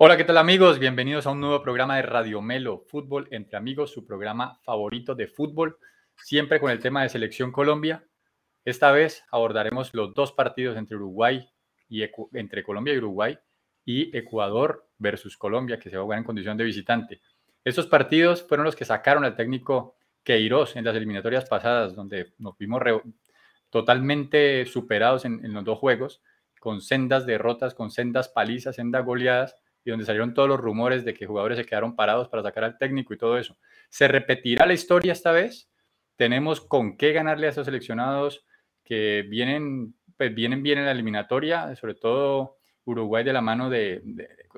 Hola, ¿qué tal amigos? Bienvenidos a un nuevo programa de Radio Melo, Fútbol entre Amigos, su programa favorito de fútbol, siempre con el tema de Selección Colombia. Esta vez abordaremos los dos partidos entre Uruguay y entre Colombia y Uruguay y Ecuador versus Colombia, que se va a jugar en condición de visitante. Estos partidos fueron los que sacaron al técnico Queiroz en las eliminatorias pasadas, donde nos vimos totalmente superados en, en los dos juegos, con sendas derrotas, con sendas palizas, sendas goleadas y donde salieron todos los rumores de que jugadores se quedaron parados para sacar al técnico y todo eso. ¿Se repetirá la historia esta vez? ¿Tenemos con qué ganarle a esos seleccionados que vienen, pues vienen bien en la eliminatoria, sobre todo Uruguay de la mano de,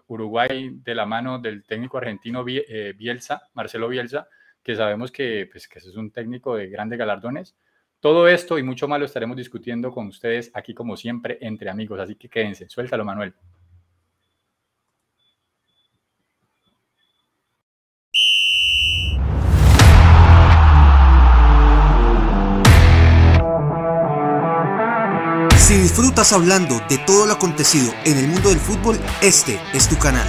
Uruguay de la mano del técnico argentino eh, Bielsa, Marcelo Bielsa, que sabemos que, pues, que es un técnico de grandes galardones. Todo esto y mucho más lo estaremos discutiendo con ustedes aquí como siempre entre amigos, así que quédense, suéltalo Manuel. Disfrutas hablando de todo lo acontecido en el mundo del fútbol, este es tu canal.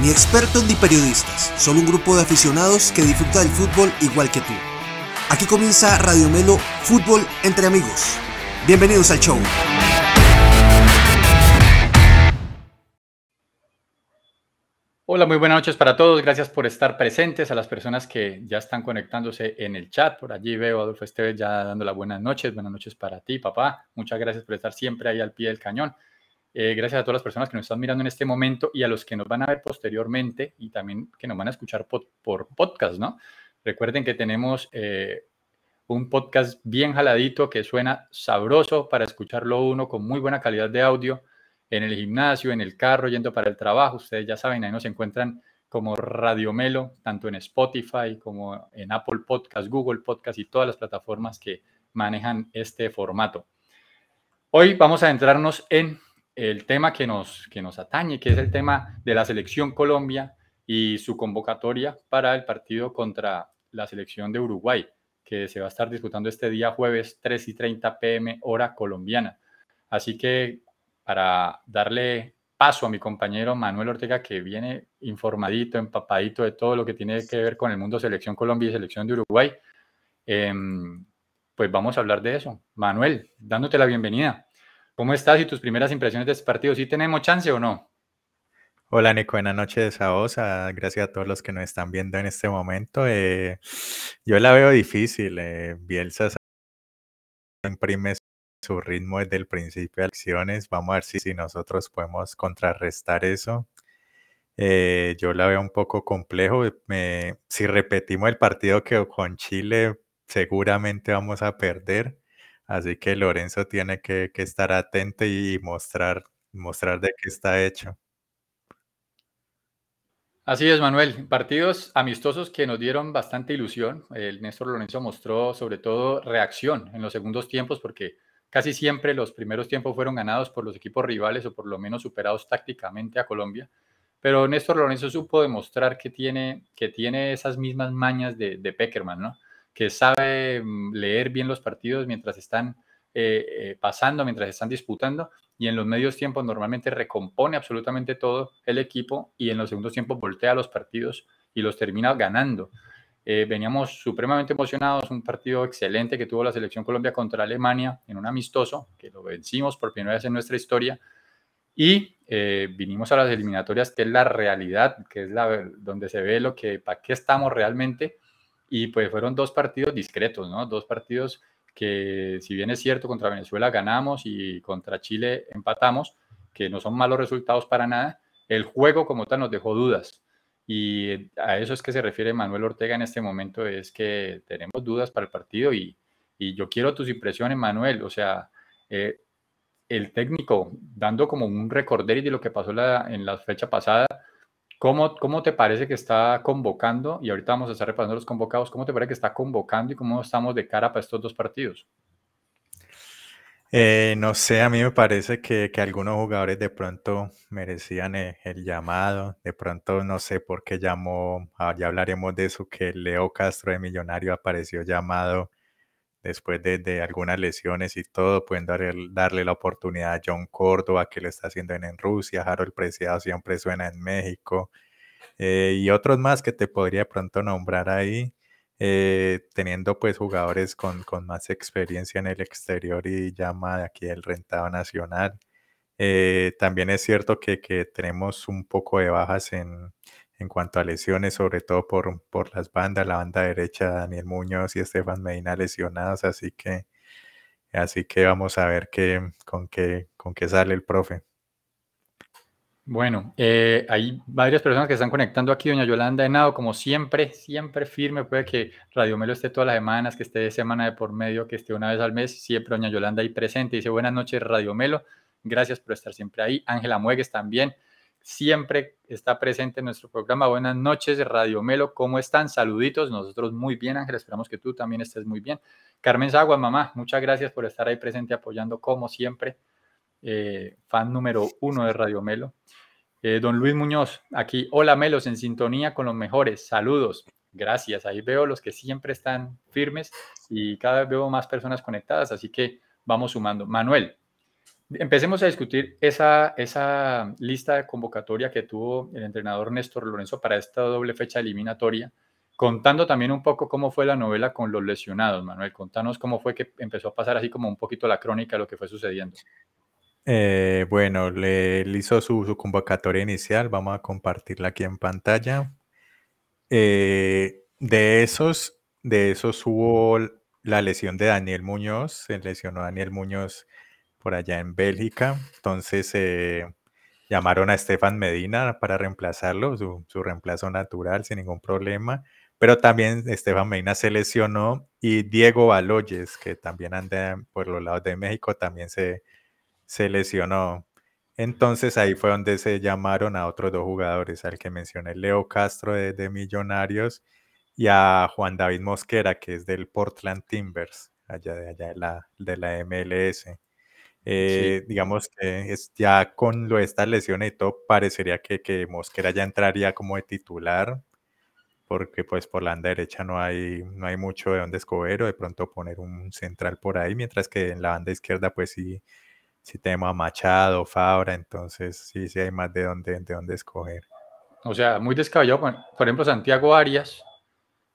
Ni expertos ni periodistas, solo un grupo de aficionados que disfruta del fútbol igual que tú. Aquí comienza Radio Melo Fútbol entre amigos. Bienvenidos al show. Hola, muy buenas noches para todos. Gracias por estar presentes. A las personas que ya están conectándose en el chat. Por allí veo a Adolfo Esteves ya dando las buenas noches. Buenas noches para ti, papá. Muchas gracias por estar siempre ahí al pie del cañón. Eh, gracias a todas las personas que nos están mirando en este momento y a los que nos van a ver posteriormente y también que nos van a escuchar por, podcast, ¿no? Recuerden que tenemos eh, un podcast bien jaladito que suena sabroso para escucharlo uno con muy buena calidad de audio en el gimnasio, en el carro, yendo para el trabajo. Ustedes ya saben, ahí nos encuentran como Radio Melo, tanto en Spotify como en Apple Podcast, Google Podcast y todas las plataformas que manejan este formato. Hoy vamos a entrarnos en el tema que nos, que nos atañe, que es el tema de la selección Colombia y su convocatoria para el partido contra la selección de Uruguay, que se va a estar disputando este día jueves 3 y 30 pm hora colombiana. Así que para darle paso a mi compañero Manuel Ortega, que viene informadito, empapadito de todo lo que tiene que ver con el mundo Selección Colombia y Selección de Uruguay. Em, pues vamos a hablar de eso. Manuel, dándote la bienvenida. ¿Cómo estás y tus primeras impresiones de este partido? ¿Sí tenemos chance o no? Hola Nico, buenas noches a vos, gracias a todos los que nos están viendo en este momento. Eh, yo la veo difícil, eh, Bielsa imprime su ritmo desde el principio de acciones. Vamos a ver si, si nosotros podemos contrarrestar eso. Eh, yo la veo un poco complejo. si repetimos el partido que con Chile, seguramente vamos a perder. Así que Lorenzo tiene que, estar atento y mostrar, mostrar de qué está hecho. Así es, Manuel. Partidos amistosos que nos dieron bastante ilusión. El Néstor Lorenzo mostró sobre todo reacción en los segundos tiempos porque Casi siempre los primeros tiempos fueron ganados por los equipos rivales o por lo menos superados tácticamente a Colombia. Pero Néstor Lorenzo supo demostrar que tiene, que tiene esas mismas mañas de, de Peckerman, ¿no? que sabe mm, leer bien los partidos mientras están eh, eh, pasando, mientras están disputando, y en los medios tiempos normalmente recompone absolutamente todo el equipo y en los segundos tiempos voltea los partidos y los termina ganando. Eh, veníamos supremamente emocionados, un partido excelente que tuvo la selección Colombia contra Alemania en un amistoso, que lo vencimos por primera vez en nuestra historia, y eh, vinimos a las eliminatorias, que es la realidad, que es la, donde se ve lo que, para qué estamos realmente, y pues fueron dos partidos discretos, ¿no? Dos partidos que, si bien es cierto, contra Venezuela ganamos y contra Chile empatamos, que no son malos resultados para nada, el juego como tal nos dejó dudas y a eso es que se refiere Manuel Ortega en este momento, es que tenemos dudas para el partido y, yo quiero tus impresiones, Manuel. O sea, eh, el técnico dando como un recorder de lo que pasó en la fecha pasada, ¿cómo, ¿cómo te parece que está convocando? Y ahorita vamos a estar repasando los convocados, ¿cómo te parece que está convocando y cómo estamos de cara para estos dos partidos? Eh, no sé, a mí me parece que, algunos jugadores de pronto merecían eh, el, llamado, de pronto no sé por qué llamó, ah, ya hablaremos de eso, que Leo Castro de Millonario apareció llamado después de, algunas lesiones y todo, pueden darle, la oportunidad a John Córdoba, que lo está haciendo en, Rusia, Harold Preciado siempre suena en México, eh, y otros más que te podría pronto nombrar ahí, eh, teniendo pues jugadores con, más experiencia en el exterior y llama de aquí el rentado nacional. Eh, también es cierto que, que, tenemos un poco de bajas en, en cuanto a lesiones, sobre todo por, por las bandas, la banda derecha, Daniel Muñoz y Estefan Medina lesionados, así que, así que vamos a ver qué, con, qué, con qué sale el profe. Bueno, eh, hay varias personas que están conectando aquí. Doña Yolanda Henao, como siempre, siempre firme. Puede que Radio Melo esté todas las semanas, que esté semana de por medio, que esté una vez al mes. Siempre Doña Yolanda ahí presente. Dice buenas noches, Radio Melo. Gracias por estar siempre ahí. Ángela Muegues también siempre está presente en nuestro programa. Buenas noches, Radio Melo, ¿cómo están? Saluditos, nosotros muy bien, Ángel, esperamos que tú también estés muy bien. Carmen Sagua, mamá, muchas gracias por estar ahí presente apoyando como siempre. Eh, fan número uno de Radio Melo. Eh, don Luis Muñoz, aquí, hola Melos, en sintonía con los mejores, saludos. Gracias, ahí veo los que siempre están firmes y cada vez veo más personas conectadas, así que vamos sumando. Manuel, Empecemos a discutir esa, esa lista de convocatoria que tuvo el entrenador Néstor Lorenzo para esta doble fecha eliminatoria, contando también un poco cómo fue la novela con los lesionados. Manuel, contanos cómo fue que empezó a pasar así como un poquito la crónica de lo que fue sucediendo. Eh, bueno, le, hizo su, convocatoria inicial, vamos a compartirla aquí en pantalla. Eh, de esos, de esos hubo la lesión de Daniel Muñoz, se lesionó Daniel Muñoz por allá en Bélgica. Entonces eh, llamaron a Estefan Medina para reemplazarlo, su, reemplazo natural sin ningún problema. Pero también Estefan Medina se lesionó y Diego Baloyes, que también anda por los lados de México, también se, se lesionó. Entonces ahí fue donde se llamaron a otros dos jugadores, al que mencioné, Leo Castro de, Millonarios y a Juan David Mosquera, que es del Portland Timbers, allá de allá de la, de la MLS. Eh, digamos que es ya con lo de esta lesión y todo, parecería que, que Mosquera ya entraría como de titular, porque pues por la banda derecha no hay, no hay mucho de dónde escoger o de pronto poner un central por ahí, mientras que en la banda izquierda pues sí, sí tenemos a Machado, Fabra, entonces sí, sí hay más de dónde, de dónde escoger. O sea, muy descabellado, por ejemplo, Santiago Arias,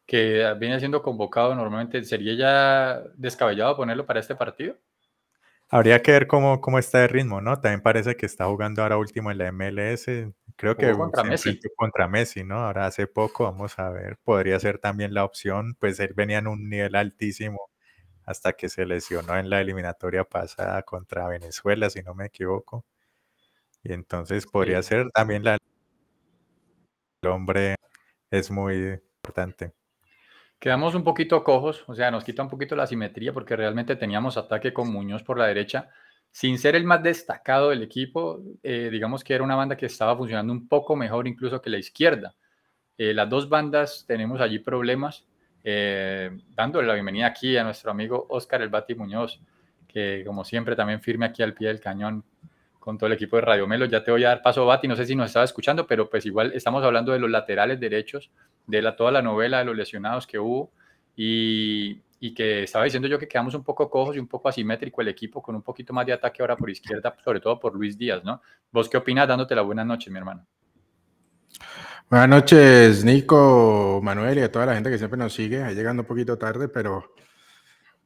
que viene siendo convocado normalmente, ¿sería ya descabellado ponerlo para este partido? Habría que ver cómo, cómo está el ritmo, ¿no? También parece que está jugando ahora último en la MLS. Creo que contra Messi. contra Messi, ¿no? Ahora hace poco, vamos a ver. Podría ser también la opción. Pues él venía en un nivel altísimo hasta que se lesionó en la eliminatoria pasada contra Venezuela, si no me equivoco. Y entonces podría ser también la... El hombre es muy importante. Quedamos un poquito cojos, o sea, nos quita un poquito la simetría porque realmente teníamos ataque con Muñoz por la derecha. Sin ser el más destacado del equipo, eh, digamos que era una banda que estaba funcionando un poco mejor incluso que la izquierda. Eh, las dos bandas tenemos allí problemas. Eh, dándole la bienvenida aquí a nuestro amigo Oscar El Bati Muñoz, que como siempre también firme aquí al pie del cañón con todo el equipo de Radio Melo. Ya te voy a dar paso, Bati, no sé si nos estaba escuchando, pero pues igual estamos hablando de los laterales derechos de la, toda la novela de los lesionados que hubo y, y, que estaba diciendo yo que quedamos un poco cojos y un poco asimétrico el equipo con un poquito más de ataque ahora por izquierda, sobre todo por Luis Díaz, ¿no? ¿Vos qué opinas dándote la buena noche, mi hermano? Buenas noches, Nico, Manuel y a toda la gente que siempre nos sigue, llegando un poquito tarde, pero,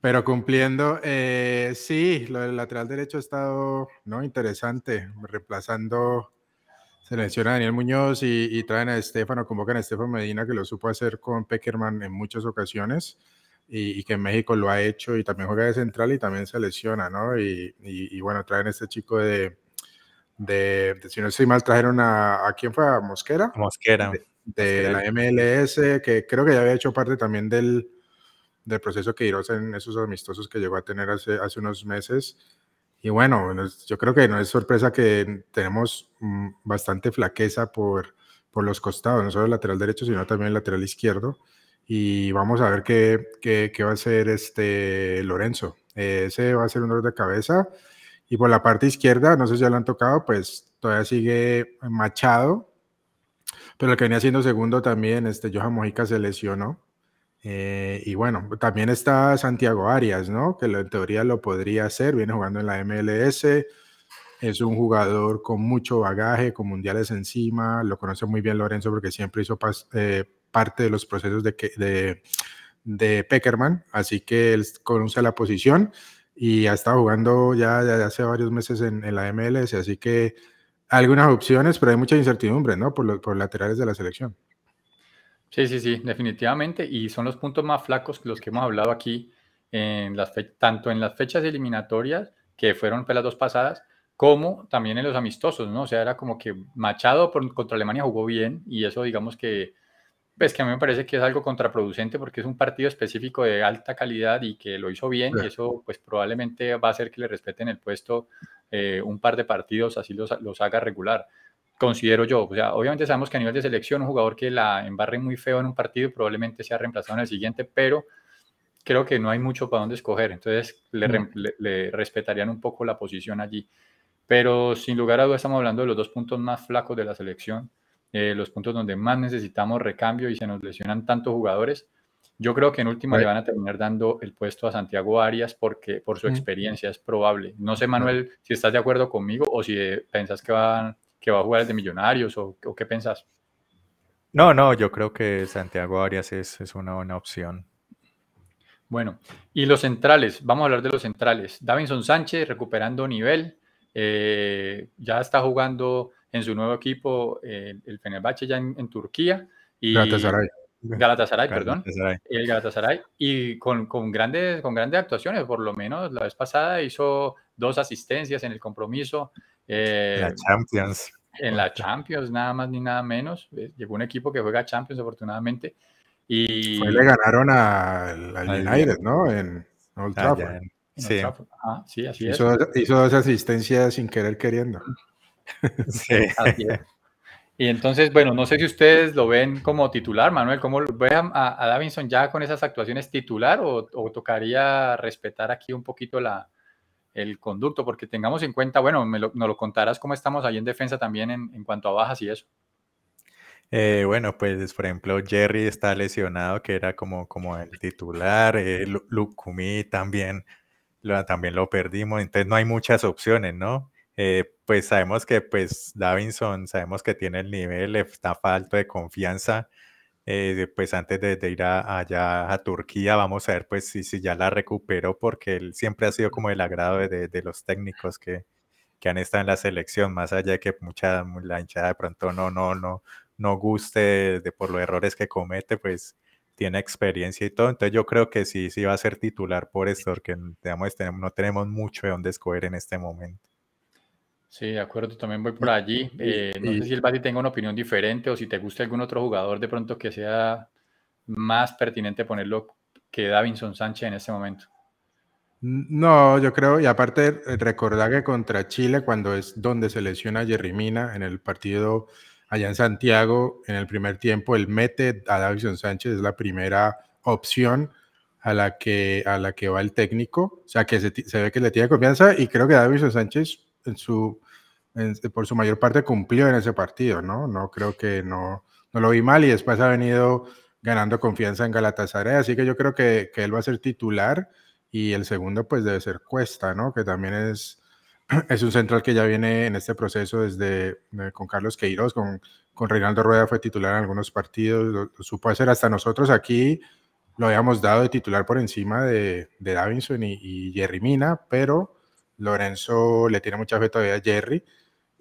pero cumpliendo. Eh, sí, lo del lateral derecho ha estado ¿no? interesante, reemplazando se menciona a Daniel Muñoz y, traen a Estefano, convocan a Estefano Medina, que lo supo hacer con Peckerman en muchas ocasiones y, que en México lo ha hecho y también juega de central y también se lesiona, ¿no? Y, bueno, traen a este chico de, de, si no estoy mal, trajeron a, ¿a quién fue? ¿A Mosquera? Mosquera. De, la MLS, que creo que ya había hecho parte también del, del proceso que Irosa en esos amistosos que llegó a tener hace, hace unos meses. Y bueno, yo creo que no es sorpresa que tenemos mm, bastante flaqueza por, por los costados, no solo el lateral derecho, sino también el lateral izquierdo. Y vamos a ver qué, qué, va a hacer este Lorenzo. ese va a ser un dolor de cabeza. Y por la parte izquierda, no sé si ya lo han tocado, pues todavía sigue Machado. Pero el que venía siendo segundo también, este Johan Mojica se lesionó. Eh, y bueno, también está Santiago Arias, ¿no? Que en teoría lo podría hacer, viene jugando en la MLS, es un jugador con mucho bagaje, con mundiales encima, lo conoce muy bien Lorenzo porque siempre hizo eh, parte de los procesos de, de, de Peckerman, así que él conoce la posición y ha estado jugando ya, hace varios meses en, en, la MLS, así que algunas opciones, pero hay mucha incertidumbre, ¿no? Por los por laterales de la selección. Sí, sí, sí, definitivamente. Y son los puntos más flacos los que hemos hablado aquí, en las tanto en las fechas eliminatorias, que fueron las dos pasadas, como también en los amistosos, ¿no? O sea, era como que Machado por, contra Alemania jugó bien y eso digamos que, pues que a mí me parece que es algo contraproducente porque es un partido específico de alta calidad y que lo hizo bien y eso pues probablemente va a hacer que le respeten el puesto eh, un par de partidos, así los, los haga regular considero yo. O sea, obviamente sabemos que a nivel de selección, un jugador que la embarre muy feo en un partido probablemente sea reemplazado en el siguiente, pero creo que no hay mucho para dónde escoger. Entonces, le, respetarían un poco la posición allí. Pero sin lugar a dudas, estamos hablando de los dos puntos más flacos de la selección, eh, los puntos donde más necesitamos recambio y se nos lesionan tantos jugadores. Yo creo que en última le van a terminar dando el puesto a Santiago Arias porque por su experiencia es probable. No sé, Manuel, si estás de acuerdo conmigo o si eh, pensás que van que va a jugar el de Millonarios o, qué pensás? No, no, yo creo que Santiago Arias es, es, una buena opción. Bueno, y los centrales, vamos a hablar de los centrales. Davinson Sánchez recuperando nivel, eh, ya está jugando en su nuevo equipo, eh, el Fenerbahce ya en, Turquía. Y, Galatasaray. Galatasaray, perdón. El Galatasaray. Y con, con, grandes, con grandes actuaciones, por lo menos la vez pasada hizo dos asistencias en el compromiso. Eh, la Champions. En la Champions, nada más ni nada menos. Eh, llegó un equipo que juega Champions, afortunadamente. Y le ganaron al, United, ¿no? En Old ah, Trafford. sí. sí, así es. Hizo dos asistencias sin querer queriendo. Sí. Así es. Y entonces, bueno, no sé si ustedes lo ven como titular, Manuel, ¿cómo ve a, a Davinson ya con esas actuaciones titular o, o, tocaría respetar aquí un poquito la, el conducto, porque tengamos en cuenta, bueno, me lo, nos lo contarás cómo estamos ahí en defensa también en, cuanto a bajas y eso. Eh, bueno, pues por ejemplo, Jerry está lesionado, que era como, como el titular, eh, Lukumi también lo, también lo perdimos, entonces no hay muchas opciones, ¿no? Eh, pues sabemos que pues Davinson, sabemos que tiene el nivel, está falto de confianza, eh, pues antes de, ir allá a Turquía, vamos a ver pues si, si ya la recupero, porque él siempre ha sido como el agrado de, de los técnicos que, que, han estado en la selección, más allá de que mucha, la hinchada de pronto no, no, no, no guste de, por los errores que comete, pues tiene experiencia y todo, entonces yo creo que sí, sí va a ser titular por esto, porque digamos, no tenemos mucho de dónde escoger en este momento. Sí, de acuerdo, también voy por allí. Eh, no sé si el Bati tenga una opinión diferente o si te gusta algún otro jugador de pronto que sea más pertinente ponerlo que Davinson Sánchez en este momento. No, yo creo, y aparte eh, recordar que contra Chile, cuando es donde se lesiona Jerry Mina en el partido allá en Santiago, en el primer tiempo, él mete a Davinson Sánchez, es la primera opción a la que, a la que va el técnico, o sea que se, se ve que le tiene confianza y creo que Davinson Sánchez en su por su mayor parte cumplió en ese partido, ¿no? No creo que no, no lo vi mal y después ha venido ganando confianza en Galatasaray, así que yo creo que, que, él va a ser titular y el segundo pues debe ser Cuesta, ¿no? Que también es, es un central que ya viene en este proceso desde con Carlos Queiroz, con, con Reinaldo Rueda fue titular en algunos partidos, lo, supo hacer hasta nosotros aquí, lo habíamos dado de titular por encima de, de Davinson y, y Jerry Mina, pero Lorenzo le tiene mucha fe todavía a Jerry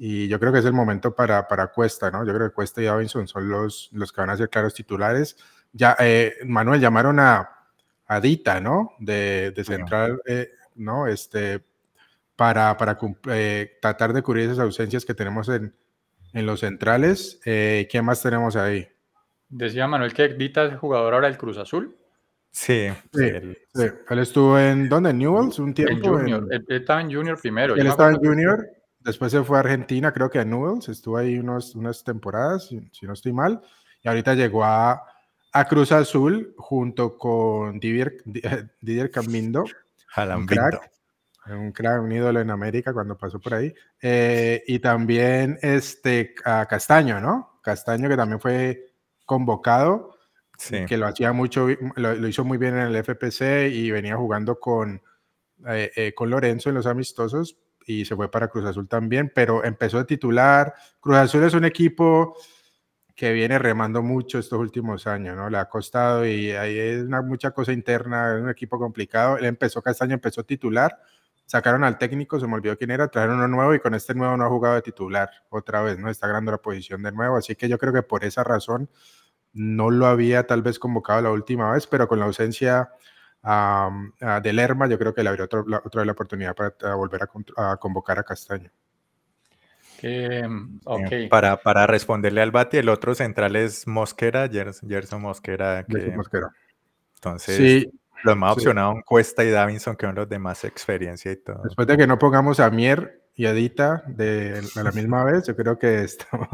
y yo creo que es el momento para, para Cuesta, ¿no? Yo creo que Cuesta y Davinson son los, los que van a ser claros titulares. Ya, eh, Manuel, llamaron a, a Dita, ¿no? De, de central, eh, ¿no? Este, para, para eh, tratar de cubrir esas ausencias que tenemos en, en los centrales. ¿Quién más tenemos ahí? Decía Manuel que Dita es jugador ahora del Cruz Azul. Sí, sí, él, estuvo en, ¿dónde? ¿En Newells? Un tiempo. En Junior. Él, estaba en Junior primero. Él estaba en Junior Después se fue a Argentina, creo que a Newells, estuvo ahí unos, unas temporadas, si, no estoy mal, y ahorita llegó a, a Cruz Azul junto con Didier, Didier Camindo, un crack, un crack, un ídolo en América cuando pasó por ahí, eh, y también este, a Castaño, ¿no? Castaño que también fue convocado que lo hacía mucho, lo, hizo muy bien en el FPC y venía jugando con, eh, eh, con Lorenzo en los amistosos y se fue para Cruz Azul también, pero empezó a titular. Cruz Azul es un equipo que viene remando mucho estos últimos años, ¿no? Le ha costado y hay una, mucha cosa interna, es un equipo complicado. Él empezó, Castaño empezó titular, sacaron al técnico, se me olvidó quién era, trajeron uno nuevo y con este nuevo no ha jugado de titular otra vez, ¿no? Está ganando la posición de nuevo, así que yo creo que por esa razón no lo había tal vez convocado la última vez, pero con la ausencia de Lerma, yo creo que le abrió otra, vez la oportunidad para volver a convocar a Castaño. Mm, okay. para, para responderle al Bati, el otro central es Mosquera, Gerson, Mosquera. Que, Mosquera. Entonces, sí, los más opcionados son Cuesta y Davinson, que son los de más experiencia y todo. Después de que no pongamos a Mier y Edita de, la misma vez, yo creo que estamos,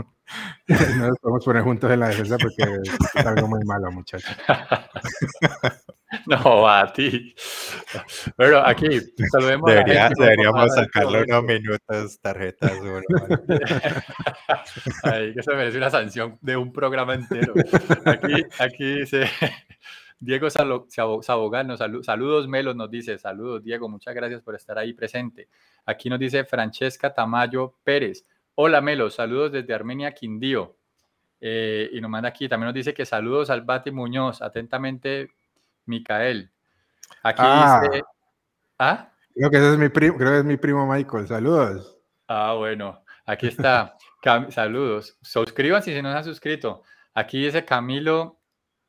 no nos podemos poner juntos en la defensa porque es algo muy malo, muchachos. No, a ti. Bueno, aquí saludemos a Deberíamos sacarle unos minutos tarjetas. Ahí que se merece una sanción de un programa entero. Aquí, aquí dice Diego Sabogano, saludos Melos, nos dice, saludos Diego, muchas gracias por estar ahí presente. Aquí nos dice Francesca Tamayo Pérez, hola Melos, saludos desde Armenia, Quindío. Eh, y nos manda aquí, también nos dice que saludos al Bati Muñoz, atentamente Micael. Aquí ah. dice. ¿Ah? Creo que ese es mi primo, creo que es mi primo Michael. Saludos. Ah, bueno. Aquí está. Saludos. Suscríbanse si no se han suscrito. Aquí dice Camilo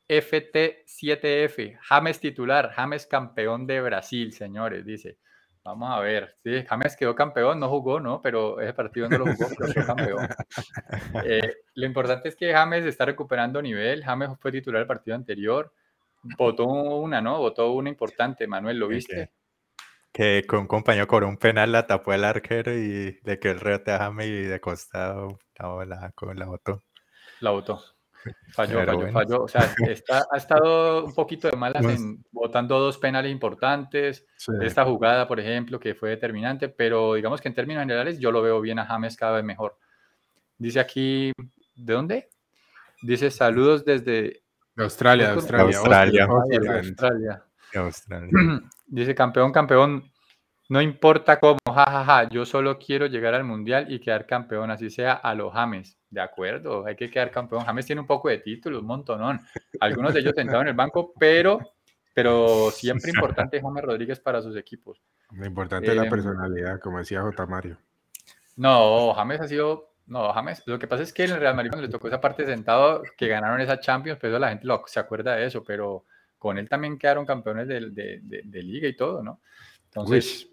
FT7F. James titular. James campeón de Brasil, señores. Dice. Vamos a ver. Sí, James quedó campeón, no jugó, ¿no? Pero ese partido no lo jugó, pero fue campeón. Eh, lo importante es que James está recuperando nivel. James fue titular el partido anterior. Votó una, ¿no? Votó una importante, Manuel, ¿lo viste? Que, con un compañero con un penal la tapó el arquero y de que el rete a Jaime y de costado la, la, la votó. La votó. Falló, falló, falló. O sea, ha estado un poquito de malas en votando dos penales importantes. Esta jugada, por ejemplo, que fue determinante, pero digamos que en términos generales yo lo veo bien a James cada vez mejor. Dice aquí, ¿de dónde? Dice saludos desde Australia, Australia. Australia. Australia. Dice campeón, campeón. No importa cómo, jajaja, yo solo quiero llegar al mundial y quedar campeón, así sea a los James. De acuerdo, hay que quedar campeón. James tiene un poco de títulos, un montonón. Algunos de ellos sentados en el banco, pero, pero siempre importante James Rodríguez para sus equipos. Lo importante es la em, personalidad, como decía J. Mario. No, James ha sido no, James. Lo que pasa es que en el Real Madrid cuando le tocó esa parte sentado que ganaron esa Champions, pues la gente lo, se acuerda de eso, pero con él también quedaron campeones de, de, de, liga y todo, ¿no? Entonces,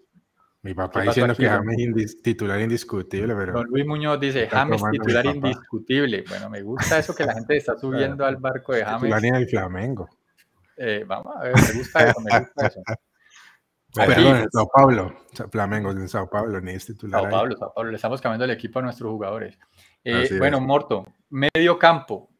mi papá diciendo que James es titular indiscutible, pero... Don Luis Muñoz dice, James titular indiscutible. Bueno, me gusta eso que la gente está subiendo al barco de James. Titular en el Flamengo. Eh, vamos a ver, me gusta eso, me gusta eso. Perdón, en Sao Paulo, Flamengo en Sao Paulo, ni es titular. Sao Paulo, Sao Paulo, le estamos cambiando el equipo a nuestros jugadores. Eh, bueno, Morto, medio campo.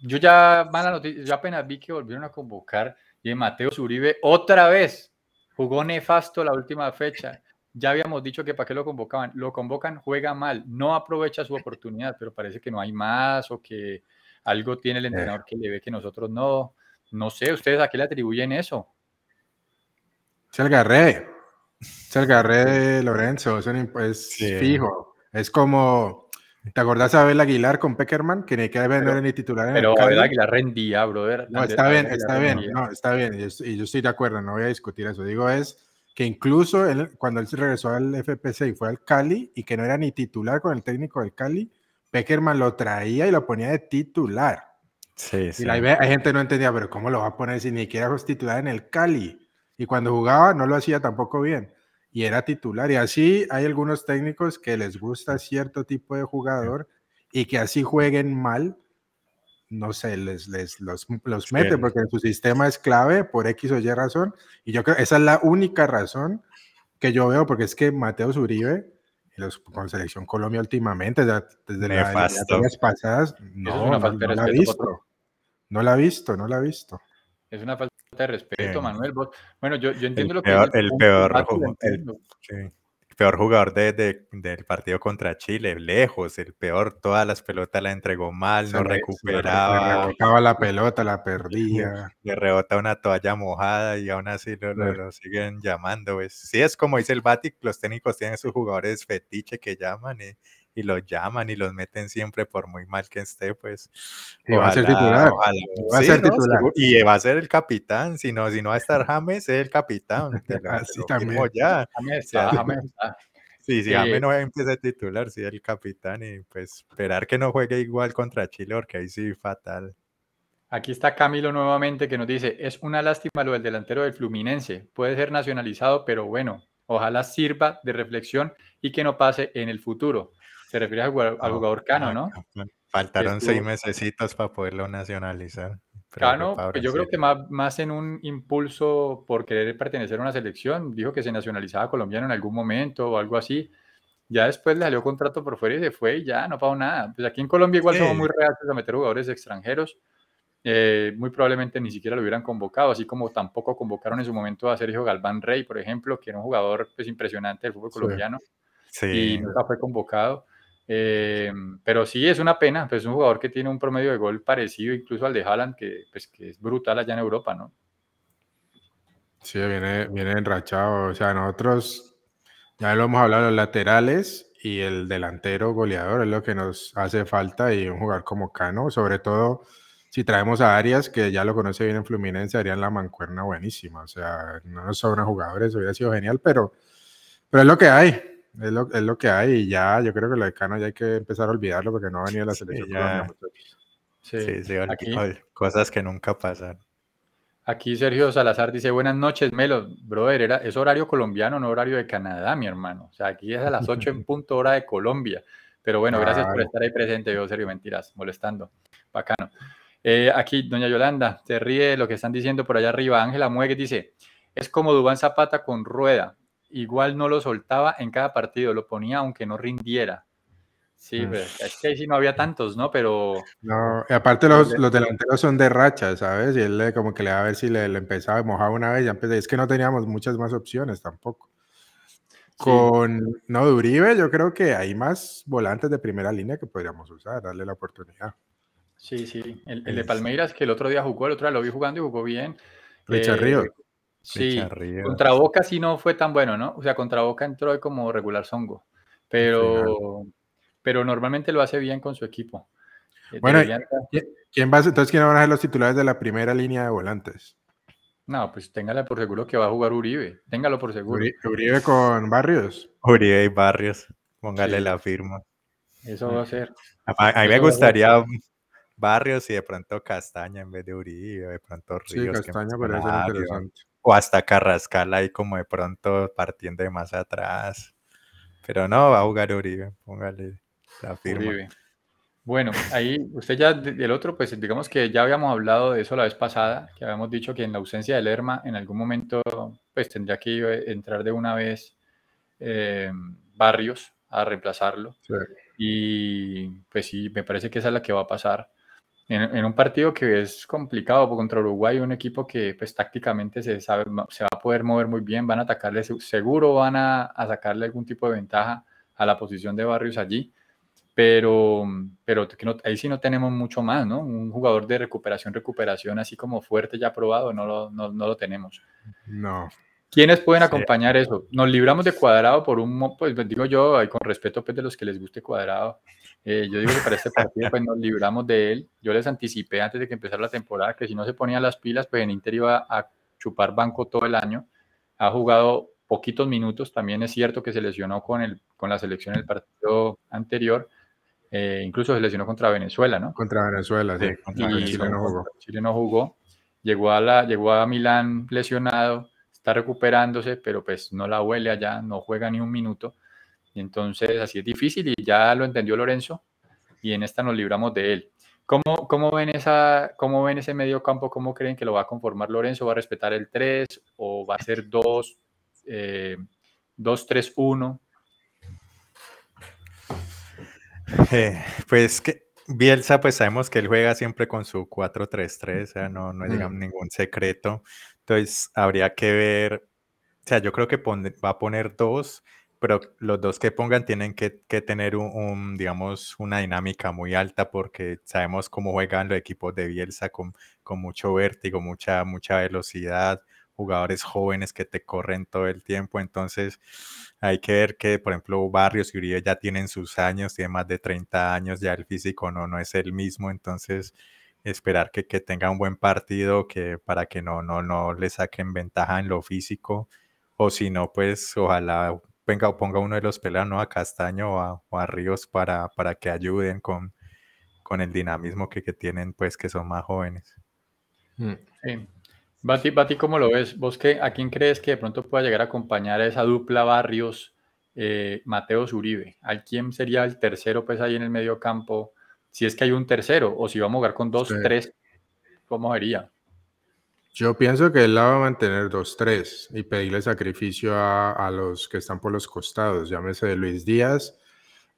Yo ya, mala noticia, yo apenas vi que volvieron a convocar y Mateo Zuribe otra vez jugó nefasto la última fecha. Ya habíamos dicho que para qué lo convocaban. Lo convocan, juega mal, no aprovecha su oportunidad, pero parece que no hay más o que algo tiene el eh. entrenador que le ve que nosotros no. No sé, ¿ustedes a qué le atribuyen eso? Es el Garré. Es el Garré de Lorenzo. Es, fijo. Es como. ¿Te acordás de Abel Aguilar con Peckerman? Que ni que no era ni titular en Pero Abel Aguilar rendía, brother. No, está bien, está bien. No, está bien. Y yo, estoy de acuerdo, no voy a discutir eso. Digo, es que incluso cuando él regresó al FPC y fue al Cali y que no era ni titular con el técnico del Cali, Peckerman lo traía y lo ponía de titular. Sí, sí. Y hay, hay gente que no entendía, pero ¿cómo lo va a poner si ni siquiera es titular en el Cali? Y cuando jugaba no lo hacía tampoco bien. Y era titular. Y así hay algunos técnicos que les gusta cierto tipo de jugador y que así jueguen mal, no sé, les, les los, los mete porque su sistema es clave por X o Y razón. Y yo creo que esa es la única razón que yo veo, porque es que Mateo Zuribe, los, con Selección Colombia últimamente, desde las pasadas, no, no, no la ha visto. No la ha visto, no la ha visto. Es una falta de respeto, Manuel. bueno, yo, yo entiendo lo que... el peor, el, peor jugador de, del partido contra Chile, lejos, el peor, todas las pelotas la entregó mal, no recuperaba. Le rebotaba la pelota, la perdía. Le rebota una toalla mojada y aún así lo, siguen llamando. Pues. Sí, es como dice el Batic, los técnicos tienen sus jugadores fetiche que llaman y y los llaman y los meten siempre por muy mal que esté, pues. Y va a ser titular. Va a ser titular. Y va a ser el capitán, si no, si no va a estar James, es el capitán. Así también. Ya. James, James. Sí, si James no empieza a titular, sí, el capitán, y pues esperar que no juegue igual contra Chile, porque ahí sí fatal. Aquí está Camilo nuevamente que nos dice, es una lástima lo del delantero del Fluminense, puede ser nacionalizado, pero bueno, ojalá sirva de reflexión y que no pase en el futuro. Se refiere al jugador, Cano, ¿no? Faltaron seis mesecitos para poderlo nacionalizar. Cano, yo creo que más, más en un impulso por querer pertenecer a una selección, dijo que se nacionalizaba colombiano en algún momento o algo así. Ya después le salió contrato por fuera y se fue y ya no pagó nada. Pues aquí en Colombia igual somos muy reales a meter jugadores extranjeros. Eh, muy probablemente ni siquiera lo hubieran convocado, así como tampoco convocaron en su momento a Sergio Galván Rey, por ejemplo, que era un jugador pues, impresionante del fútbol colombiano y nunca fue convocado. Eh, pero sí, es una pena, pues es un jugador que tiene un promedio de gol parecido incluso al de Haaland, que, pues, que es brutal allá en Europa, ¿no? Sí, viene, viene enrachado. O sea, nosotros ya lo hemos hablado, los laterales y el delantero goleador es lo que nos hace falta y un jugador como Cano, sobre todo si traemos a Arias, que ya lo conoce bien en Fluminense, harían la mancuerna buenísima. O sea, no nos sobran jugadores, hubiera sido genial, pero, pero es lo que hay. Es lo, es lo, que hay y ya, yo creo que lo de Cano ya hay que empezar a olvidarlo porque no ha venido la selección. Sí, sí, sí, aquí, cosas que nunca pasan. Aquí Sergio Salazar dice, buenas noches, Melo. Brother, era, es horario colombiano, no horario de Canadá, mi hermano. O sea, aquí es a las 8 en punto hora de Colombia. Pero bueno, gracias por estar ahí presente. Yo, Sergio, mentiras, molestando. Bacano. Eh, aquí, doña Yolanda, se ríe lo que están diciendo por allá arriba. Ángela Muegue dice, es como Dubán Zapata con rueda igual no lo soltaba en cada partido, lo ponía aunque no rindiera. Sí, mm. pues, es que ahí sí no había tantos, ¿no? Pero... No, y aparte los, los delanteros son de racha, ¿sabes? Y él como que le va a ver si le, empezaba a mojar una vez, ya empecé. Es que no teníamos muchas más opciones tampoco. Con no de Uribe, yo creo que hay más volantes de primera línea que podríamos usar, darle la oportunidad. Sí, sí. El, de Palmeiras, que el otro día jugó, el otro día lo vi jugando y jugó bien. Richard eh, Sí, contra Boca sí no fue tan bueno, ¿no? O sea, contra Boca entró como regular Songo, pero, pero normalmente lo hace bien con su equipo. Eh, bueno, ¿quién va entonces quién van a ser los titulares de la primera línea de volantes? No, pues téngale por seguro que va a jugar Uribe. Téngalo por seguro. Uribe, con Barrios. Uribe y Barrios. Póngale la firma. Eso va a ser. A, mí me gustaría Barrios y de pronto Castaña en vez de Uribe, de pronto Ríos. Sí, Castaña parece interesante o hasta Carrascal ahí como de pronto partiendo de más atrás. Pero no, va a jugar Uribe, póngale la firma. Bueno, ahí usted ya del otro, pues digamos que ya habíamos hablado de eso la vez pasada, que habíamos dicho que en la ausencia de Lerma en algún momento pues tendría que entrar de una vez eh, Barrios a reemplazarlo. Y pues sí, me parece que esa es la que va a pasar en, un partido que es complicado contra Uruguay, un equipo que pues tácticamente se, sabe, se va a poder mover muy bien, van a atacarle, seguro van a, sacarle algún tipo de ventaja a la posición de Barrios allí, pero, pero ahí sí no tenemos mucho más, ¿no? Un jugador de recuperación, recuperación así como fuerte ya probado, no lo, no, lo tenemos. No. ¿Quiénes pueden acompañar eso? Nos libramos de cuadrado por un, pues digo yo, con respeto pues, de los que les guste cuadrado, eh, yo digo que para este partido pues, nos libramos de él. Yo les anticipé antes de que empezara la temporada que si no se ponía las pilas, pues en Inter iba a chupar banco todo el año. Ha jugado poquitos minutos. También es cierto que se lesionó con, el, con la selección en el partido anterior. Eh, incluso se lesionó contra Venezuela, ¿no? Contra Venezuela, sí. y Chile no jugó. Chile no jugó. Llegó a, la, llegó a Milán lesionado, está recuperándose, pero pues no la huele allá, no juega ni un minuto entonces así es difícil y ya lo entendió Lorenzo y en esta nos libramos de él. ¿Cómo, cómo, ven, esa, ¿Cómo ven ese medio campo? ¿Cómo creen que lo va a conformar Lorenzo? ¿Va a respetar el 3 o va a ser 2, 2, 3, 1? pues que Bielsa, pues sabemos que él juega siempre con su 4-3-3, o sea, no, no es mm. ningún secreto. Entonces habría que ver, o sea, yo creo que va a poner dos pero los dos que pongan tienen que, que tener un, digamos, una dinámica muy alta porque sabemos cómo juegan los equipos de Bielsa con, con mucho vértigo, mucha, mucha velocidad, jugadores jóvenes que te corren todo el tiempo. Entonces, hay que ver que, por ejemplo, Barrios y Uribe ya tienen sus años, tienen más de 30 años, ya el físico no, no es el mismo. Entonces, esperar que, que tenga un buen partido que, para que no, no, no le saquen ventaja en lo físico. O si no, pues ojalá venga, ponga uno de los pelados, ¿no? A Castaño o a, o a Ríos para, para que ayuden con, con el dinamismo que, que tienen, pues que son más jóvenes. Mm. Sí. Bati, Bati, ¿cómo lo ves? ¿Vos qué, a quién crees que de pronto pueda llegar a acompañar a esa dupla Barrios, eh, Mateos Uribe? ¿A quién sería el tercero pues ahí en el medio campo? Si es que hay un tercero, o si vamos a jugar con dos, sí. tres, ¿cómo sería? Yo pienso que él la va a mantener 2-3 y pedirle sacrificio a, a, los que están por los costados, llámese Luis Díaz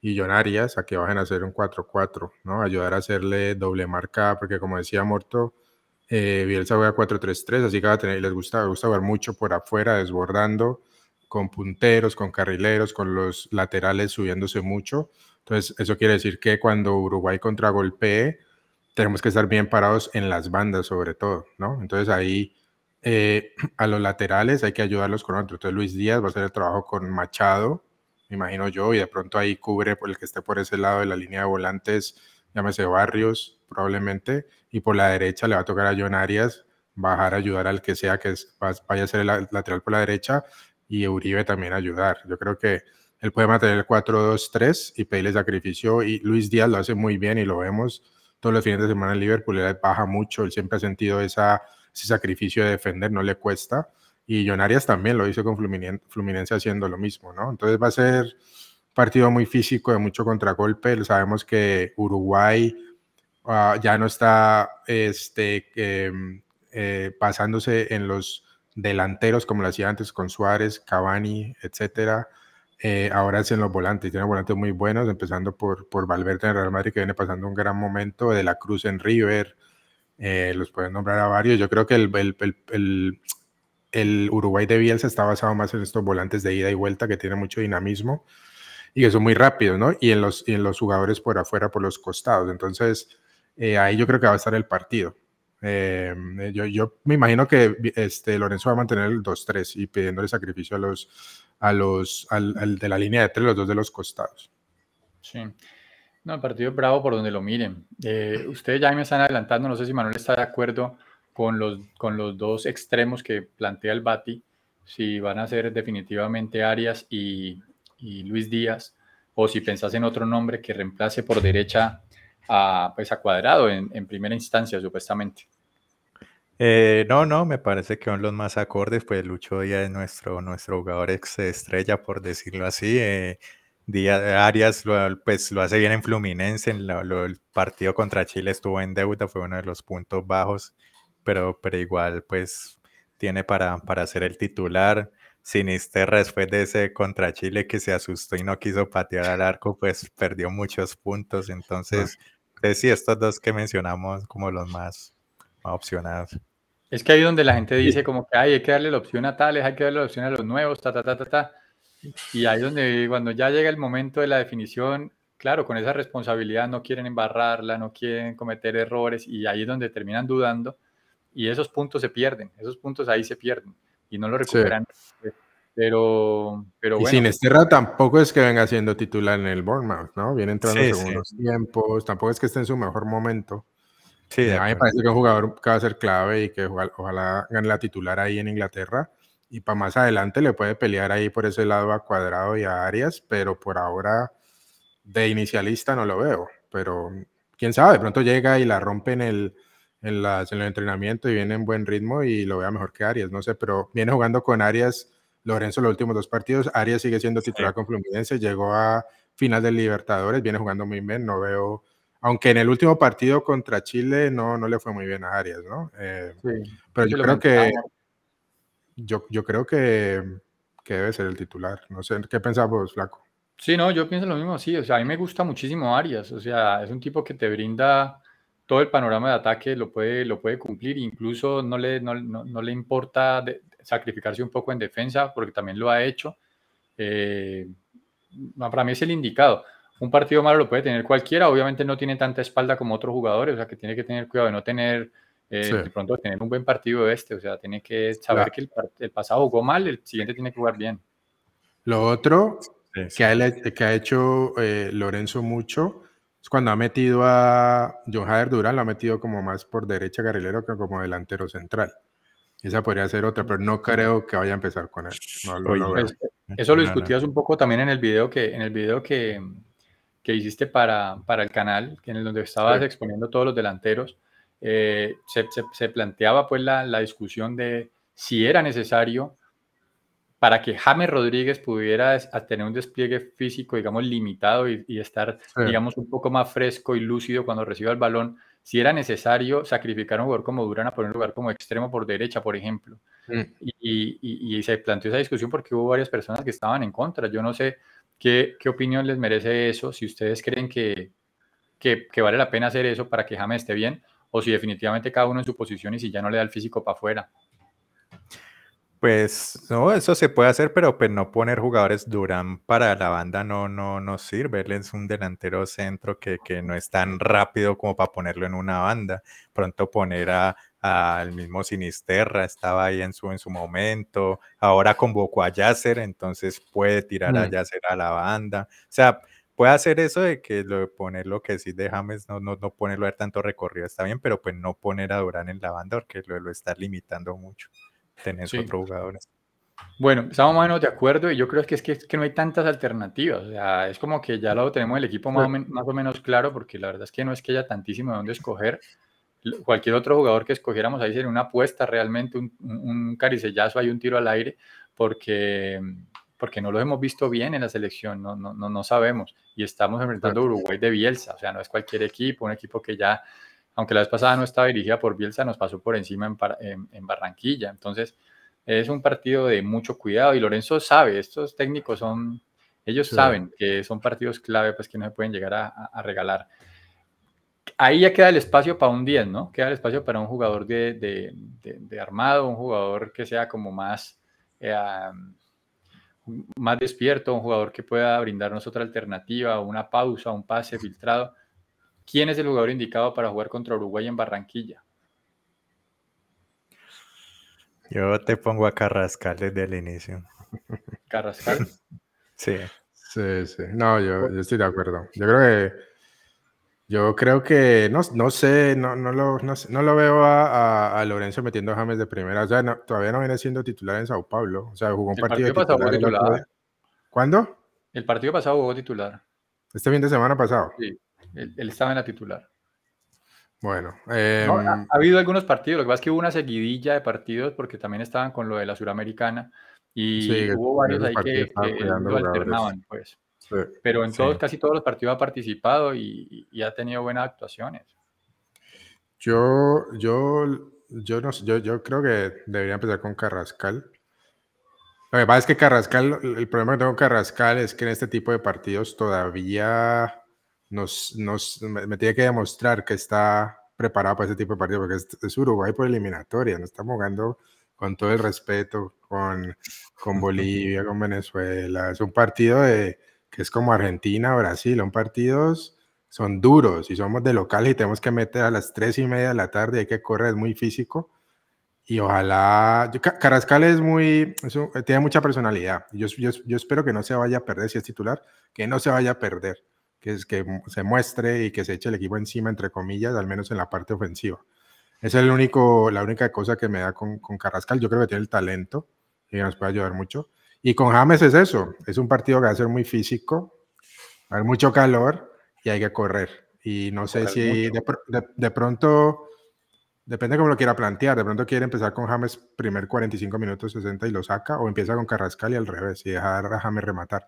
y John a que bajen a hacer un 4-4, ¿no? Ayudar a hacerle doble marca, porque como decía Morto, eh, Bielsa juega 4-3-3, así que va a tener, les gusta, gusta jugar mucho por afuera, desbordando, con punteros, con carrileros, con los laterales subiéndose mucho. Entonces, eso quiere decir que cuando Uruguay contragolpee, tenemos que estar bien parados en las bandas, sobre todo, ¿no? Entonces, ahí eh, a los laterales hay que ayudarlos con otro. Entonces, Luis Díaz va a hacer el trabajo con Machado, me imagino yo, y de pronto ahí cubre por el que esté por ese lado de la línea de volantes, llámese Barrios, probablemente, y por la derecha le va a tocar a John Arias bajar a ayudar al que sea que vaya a ser el lateral por la derecha y Uribe también ayudar. Yo creo que él puede mantener el 4-2-3 y pedirle sacrificio y Luis Díaz lo hace muy bien y lo vemos todos los fines de semana en Liverpool, él baja mucho, él siempre ha sentido ese sacrificio de defender, no le cuesta. Y John también lo hizo con Fluminense, haciendo lo mismo, ¿no? Entonces va a ser partido muy físico, de mucho contragolpe. Sabemos que Uruguay uh, ya no está este, eh, eh, basándose en los delanteros como lo hacía antes con Suárez, Cavani, etcétera. Eh, ahora es en los volantes, tiene volantes muy buenos, empezando por, por Valverde en Real Madrid, que viene pasando un gran momento, de la Cruz en River, eh, los pueden nombrar a varios. Yo creo que el, el, el, el, Uruguay de Bielsa está basado más en estos volantes de ida y vuelta, que tienen mucho dinamismo y que son muy rápidos, ¿no? Y en los, y en los jugadores por afuera, por los costados. Entonces, eh, ahí yo creo que va a estar el partido. Eh, yo, yo, me imagino que este, Lorenzo va a mantener el 2-3 y pidiéndole sacrificio a los, a los al, al, de la línea de tres, los dos de los costados. Sí. No, el partido es bravo por donde lo miren. Eh, ustedes ya me están adelantando, no sé si Manuel está de acuerdo con los, con los dos extremos que plantea el Bati, si van a ser definitivamente Arias y, y Luis Díaz, o si pensás en otro nombre que reemplace por derecha a, pues a Cuadrado en, en primera instancia, supuestamente. Eh, no, no, me parece que son los más acordes, pues Lucho Díaz es nuestro, nuestro jugador ex estrella, por decirlo así. Eh, Díaz, Arias lo, pues, lo hace bien en Fluminense, en lo, el partido contra Chile estuvo en deuda, fue uno de los puntos bajos, pero, pero igual pues tiene para, para ser el titular. Sinisterra después de ese contra Chile que se asustó y no quiso patear al arco, pues perdió muchos puntos. Entonces, pues, sí, estos dos que mencionamos como los más, más opcionados. Es que ahí donde la gente dice como que Ay, hay que darle la opción a tales, hay que darle la opción a los nuevos, ta, ta, ta, ta, ta. Y ahí donde cuando ya llega el momento de la definición, claro, con esa responsabilidad no quieren embarrarla, no quieren cometer errores y ahí es donde terminan dudando y esos puntos se pierden, esos puntos ahí se pierden y no lo recuperan. Sí. Pero, pero y bueno. Sinisterra tampoco es que venga siendo titular en el Bournemouth, ¿no? Viene entrando sí, en segundos sí. tiempos, tampoco es que esté en su mejor momento. Sí, a mí me parece que un jugador que va a ser clave y que ojalá, gane la titular ahí en Inglaterra. Y para más adelante le puede pelear ahí por ese lado a Cuadrado y a Arias, pero por ahora de inicialista no lo veo. Pero quién sabe, de pronto llega y la rompe en el, en, las, en el entrenamiento y viene en buen ritmo y lo vea mejor que Arias, no sé, pero viene jugando con Arias Lorenzo los últimos dos partidos, Arias sigue siendo titular sí. con Fluminense, llegó a final del Libertadores, viene jugando muy bien, no veo, aunque en el último partido contra Chile no, no le fue muy bien a Arias, ¿no? Eh, sí. Pero yo, creo que yo, yo creo que, que debe ser el titular, no sé, ¿qué pensamos, Flaco? Sí, no, yo pienso lo mismo, sí, o sea, a mí me gusta muchísimo Arias, o sea, es un tipo que te brinda todo el panorama de ataque, lo puede, lo puede cumplir, incluso no le, no, no, no le importa de, sacrificarse un poco en defensa, porque también lo ha hecho. eh, para mí es el indicado. Un partido malo lo puede tener cualquiera, obviamente no tiene tanta espalda como otros jugadores, o sea que tiene que tener cuidado de no tener, eh, de pronto tener un buen partido este, o sea, tiene que saber que el, pasado jugó mal, el siguiente tiene que jugar bien. Lo otro Que, ha, que, ha, hecho eh, Lorenzo mucho es cuando ha metido a John Jader Durán, lo ha metido como más por derecha carrilero que como delantero central. Esa podría ser otra, pero no creo que vaya a empezar con él. Pues, eso lo discutías un poco también en el video que, en el video que, que hiciste para, para, el canal, en el donde estabas exponiendo todos los delanteros. Eh, se, se, planteaba pues la, la, discusión de si era necesario para que James Rodríguez pudiera tener un despliegue físico, digamos, limitado y, y estar, digamos, un poco más fresco y lúcido cuando reciba el balón, si era necesario sacrificar a un jugador como Durán a poner un lugar como extremo por derecha, por ejemplo. Mm. Y, y, se planteó esa discusión porque hubo varias personas que estaban en contra. Yo no sé qué, qué opinión les merece eso, si ustedes creen que, que, vale la pena hacer eso para que James esté bien, o si definitivamente cada uno en su posición y si ya no le da el físico para afuera. Pues no, eso se puede hacer, pero pues no poner jugadores Durán para la banda no, no, no sirve. Él es un delantero centro que, que no es tan rápido como para ponerlo en una banda. Pronto poner al mismo Sinisterra, estaba ahí en su, en su momento. Ahora convocó a Yasser, entonces puede tirar a mm. Yasser a la banda. O sea, puede hacer eso de que lo de poner lo que sí de James, no, no, no ponerlo a ver tanto recorrido, está bien, pero pues no poner a Durán en la banda porque lo, lo está limitando mucho tener otros jugadores. Bueno, estamos más o menos de acuerdo y yo creo que es que, que no hay tantas alternativas. O sea, es como que ya lo tenemos el equipo más o, más o, menos claro, porque la verdad es que no es que haya tantísimo de dónde escoger. Cualquier otro jugador que escogiéramos ahí sería una apuesta realmente, un, un caricellazo, hay un tiro al aire, porque, porque no lo hemos visto bien en la selección, no, no, no, sabemos. Y estamos enfrentando a Uruguay de Bielsa, o sea, no es cualquier equipo, un equipo que ya aunque la vez pasada no estaba dirigida por Bielsa, nos pasó por encima en, Barranquilla. Entonces, es un partido de mucho cuidado y Lorenzo sabe, estos técnicos son, ellos saben que son partidos clave, pues que no se pueden llegar a, regalar. Ahí ya queda el espacio para un 10, ¿no? Queda el espacio para un jugador de, armado, un jugador que sea como más, eh, más despierto, un jugador que pueda brindarnos otra alternativa, una pausa, un pase filtrado. ¿Quién es el jugador indicado para jugar contra Uruguay en Barranquilla? Yo te pongo a Carrascal desde el inicio. ¿Carrascal? sí. Sí, sí. No, yo, estoy de acuerdo. Yo creo que yo creo que no, no sé, no, no, lo, no, lo veo a, a, Lorenzo metiendo a James de primera. O sea, todavía no viene siendo titular en Sao Paulo. O sea, jugó un partido, partido titular. ¿Cuándo? El partido pasado jugó titular. Este fin de semana pasado. Sí. Él, estaba en la titular. Bueno, em, ha, habido algunos partidos, lo que pasa es que hubo una seguidilla de partidos porque también estaban con lo de la Suramericana y hubo varios ahí que, lo alternaban, pues. Pero en todos, casi todos los partidos ha participado y, ha tenido buenas actuaciones. Yo, yo, yo, no, yo, yo creo que debería empezar con Carrascal. Lo que pasa es que Carrascal, el problema que tengo con Carrascal es que en este tipo de partidos todavía nos, nos, me, tiene que demostrar que está preparado para ese tipo de partido, porque es, Uruguay por eliminatoria, no estamos jugando con todo el respeto con, con Bolivia, con Venezuela. Es un partido de, que es como Argentina, Brasil, son partidos, son duros y somos de locales y tenemos que meter a las tres y media de la tarde, hay que correr, es muy físico. Y ojalá, Carrascal es muy, tiene mucha personalidad. Yo, yo, yo espero que no se vaya a perder si es titular, que no se vaya a perder que, es, que se muestre y que se eche el equipo encima, entre comillas, al menos en la parte ofensiva. Esa es el único, la única cosa que me da con, con Carrascal. Yo creo que tiene el talento y nos puede ayudar mucho. Y con James es eso, es un partido que va a ser muy físico, va a haber mucho calor y hay que correr. Y no sé si de, de, pronto, depende cómo lo quiera plantear, de pronto quiere empezar con James primer 45 minutos 60 y lo saca, o empieza con Carrascal y al revés, y dejar a James rematar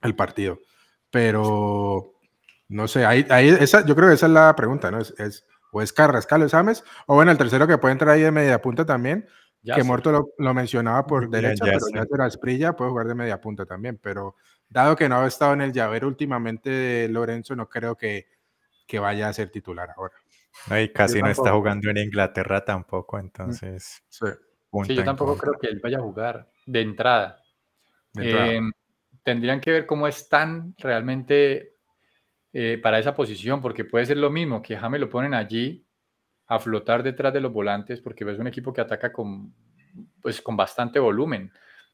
el partido pero no sé, ahí, ahí esa, yo creo que esa es la pregunta, ¿no? Es, es o es Carrascal o Sames, o bueno, el tercero que puede entrar ahí de media punta también, que Muerto lo, mencionaba por derecha, pero ya será Esprilla, puede jugar de media punta también, pero dado que no ha estado en el llavero últimamente Lorenzo, no creo que, que vaya a ser titular ahora. y casi no está jugando en Inglaterra tampoco, entonces. Sí, yo tampoco creo que él vaya a jugar de entrada. De entrada. Em, tendrían que ver cómo están realmente eh, para esa posición, porque puede ser lo mismo que James lo ponen allí a flotar detrás de los volantes, porque es un equipo que ataca con, pues, con bastante volumen.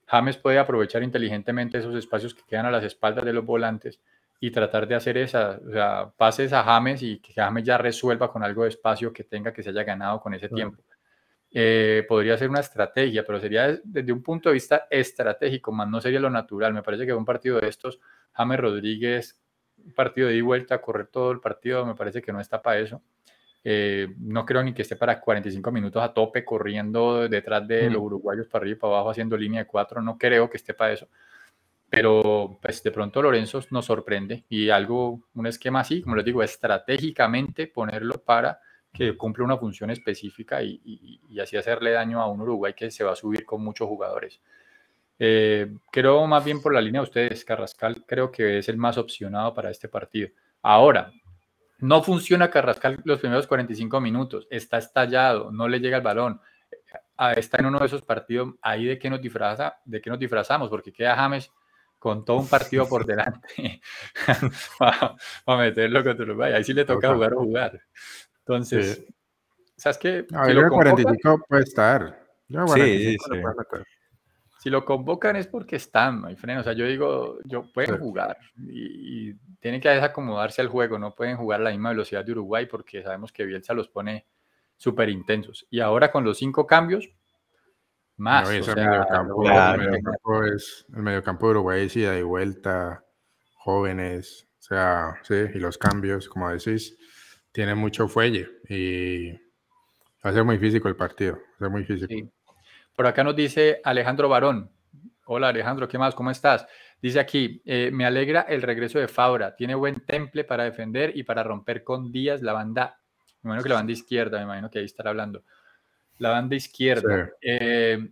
James puede aprovechar inteligentemente esos espacios que quedan a las espaldas de los volantes y tratar de hacer esa, o sea, pases a James y que James ya resuelva con algo de espacio que tenga que se haya ganado con ese tiempo. Eh, podría ser una estrategia, pero sería desde un punto de vista estratégico, más no sería lo natural. Me parece que un partido de estos, James Rodríguez, un partido de ida y vuelta, correr todo el partido, me parece que no está para eso. Eh, no creo ni que esté para 45 minutos a tope corriendo detrás de los uruguayos para arriba y para abajo haciendo línea de cuatro. No creo que esté para eso. Pero pues de pronto Lorenzo nos sorprende y algo, un esquema así, como les digo, estratégicamente ponerlo para que cumpla una función específica y, así hacerle daño a un Uruguay que se va a subir con muchos jugadores. Eh, creo más bien por la línea de ustedes, Carrascal creo que es el más opcionado para este partido. Ahora, no funciona Carrascal los primeros 45 minutos, está estallado, no le llega el balón. Ah, está en uno de esos partidos ahí de que nos disfraza, de que nos disfrazamos, porque queda James con todo un partido por delante para, meterlo contra Uruguay. Ahí sí le toca jugar o jugar. Entonces, ¿sabes qué? si lo 45 puede estar. sí, sí. Si lo convocan es porque están, my friend. O sea, yo digo, yo pueden jugar y, tienen que acomodarse al juego. No pueden jugar a la misma velocidad de Uruguay porque sabemos que Bielsa los pone súper intensos. Y ahora con los cinco cambios, más. el, mediocampo, es, el mediocampo de Uruguay es ida y vuelta, jóvenes, o sea, sí, y los cambios, como decís, tiene mucho fuelle y va a ser muy físico el partido, va a ser muy físico. Por acá nos dice Alejandro Barón. Hola Alejandro, ¿qué más? ¿Cómo estás? Dice aquí, eh, me alegra el regreso de Fabra, tiene buen temple para defender y para romper con Díaz la banda, me imagino que la banda izquierda, me imagino que ahí estará hablando. La banda izquierda. Sí, eh,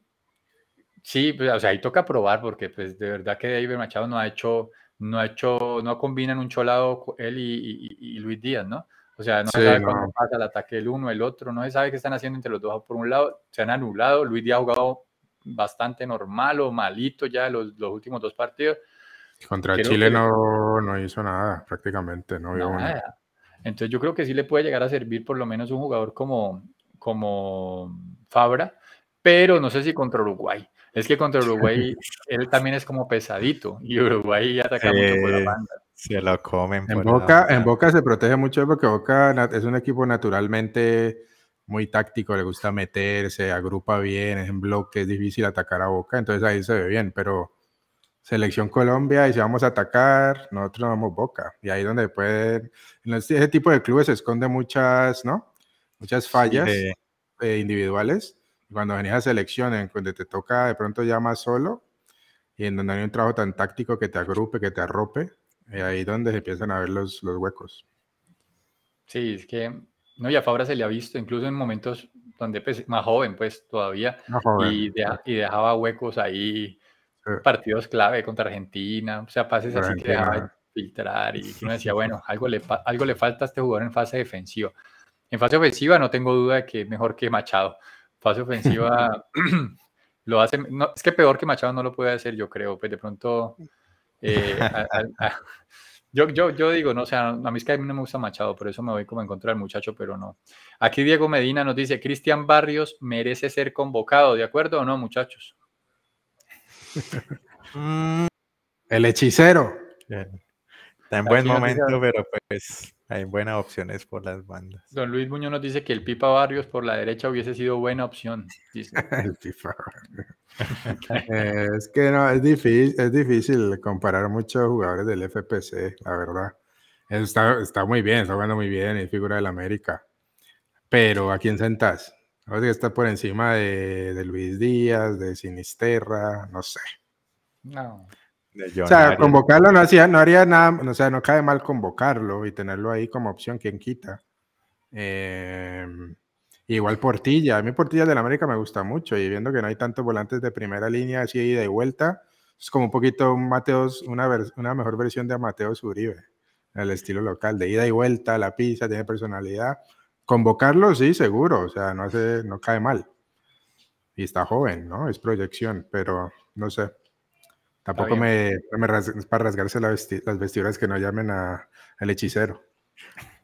sí pues, o sea, ahí toca probar porque pues de verdad que David Machado no ha hecho, no ha hecho, no combinan un cholado él y Luis Díaz, ¿no? O sea, no se sabe cuándo pasa el ataque el uno, el otro, no se sabe qué están haciendo entre los dos. Por un lado, se han anulado. Luis Díaz ha jugado bastante normal o malito ya los, los últimos dos partidos. Contra Chile no, no, hizo nada, prácticamente. No nada. Entonces yo creo que sí le puede llegar a servir por lo menos un jugador como, como Fabra, pero no sé si contra Uruguay. Es que contra Uruguay él también es como pesadito y Uruguay ataca mucho por la banda. Se lo comen. En Boca, en Boca se protege mucho porque Boca es un equipo naturalmente muy táctico, le gusta meterse, agrupa bien, es en bloque, es difícil atacar a Boca, entonces ahí se ve bien, pero Selección Colombia y si vamos a atacar, nosotros no vamos Boca. Y ahí donde puede, en ese tipo de clubes se esconde muchas, ¿no? Muchas fallas eh, individuales. Cuando venís a selección, en donde te toca de pronto ya más solo y en donde hay un trabajo tan táctico que te agrupe, que te arrope, y ahí donde se empiezan a ver los, los huecos. Sí, es que, no, y a Fabra se le ha visto, incluso en momentos donde pues, más joven, pues todavía, Y, y, dejaba huecos ahí, partidos clave contra Argentina, o sea, pases así que dejaba filtrar y uno decía, bueno, algo le, algo le falta a este jugador en fase defensiva. En fase ofensiva no tengo duda de que es mejor que Machado. Fase ofensiva lo hace, no, es que peor que Machado no lo puede hacer, yo creo, pues de pronto eh, yo, yo, yo digo, no, o sea, a mí es que a mí no me gusta Machado, por eso me voy como a encontrar al muchacho, pero no. Aquí Diego Medina nos dice, Cristian Barrios merece ser convocado, ¿de acuerdo o no, muchachos? El hechicero. Está en buen momento, pero pues hay buenas opciones por las bandas. Don Luis Muñoz nos dice que el Pipa Barrios por la derecha hubiese sido buena opción. el Pipa eh, es que no, es difícil, es difícil comparar muchos jugadores del FPC, la verdad. Está, está muy bien, está jugando muy bien, es figura del América. Pero ¿a quién sentás? que está por encima de, de Luis Díaz, de Sinisterra, no sé. No. O sea, convocarlo no, hacía, no haría nada, o sea, no cae mal convocarlo y tenerlo ahí como opción, quien quita. Em, igual Portilla, a mí Portilla del América me gusta mucho y viendo que no hay tantos volantes de primera línea así ida y vuelta, es como un poquito un Mateos, una, una mejor versión de Mateos Uribe, el estilo local, de ida y vuelta, la pizza, tiene personalidad. Convocarlo, sí, seguro, o sea, no, hace, no cae mal. Y está joven, ¿no? Es proyección, pero no sé Tampoco me, es para rasgarse las vestiduras que no llamen al hechicero.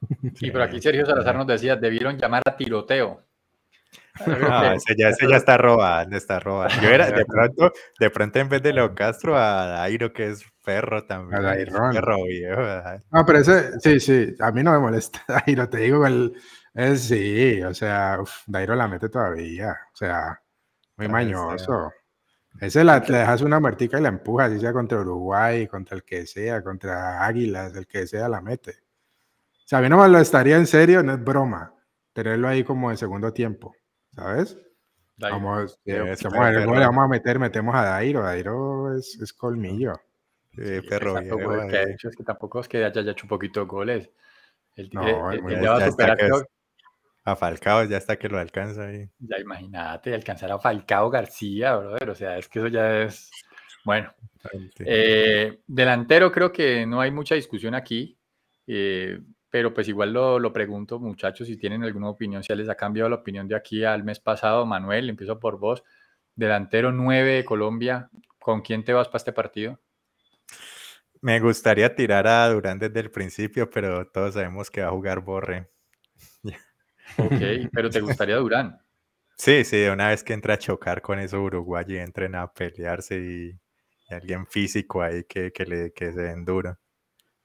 Y por aquí Sergio Salazar nos decía, debieron llamar a tiroteo. No, ese ya, ese ya está robando, está robando. Yo era, de pronto, de pronto en vez de Leo Castro, a Dairo, que es perro también. A Perro viejo. No, pero ese, sí, sí, a mí no me molesta Dairo, te digo, el, es, sí, o sea, Dairo la mete todavía, o sea, muy mañoso. Ese la, le dejas una muertica y la empujas, si sea contra Uruguay, contra el que sea, contra Águilas, el que sea, la mete. O sea, a mí no me lo estaría en serio, no es broma, tenerlo ahí como en segundo tiempo. ¿sabes? Vamos, eh, vamos, a meter, metemos a Dairo. Dairo es, es colmillo. Sí, perro que ha hecho es que tampoco es que haya hecho un poquito de goles. El, no, el, el, ya a Falcao ya está que lo alcanza ahí. Ya imagínate, alcanzar a Falcao García, brother. O sea, es que eso ya es. Bueno. Eh, delantero, creo que no hay mucha discusión aquí. Eh, pero pues igual lo, pregunto, muchachos, si tienen alguna opinión, si les ha cambiado la opinión de aquí al mes pasado. Manuel, empiezo por vos. Delantero 9 de Colombia, ¿con quién te vas para este partido? Me gustaría tirar a Durán desde el principio, pero todos sabemos que va a jugar Borre. Ok, pero ¿te gustaría Durán? Sí, sí, una vez que entra a chocar con eso Uruguay y entren a pelearse y, alguien físico ahí que, le, que se endura.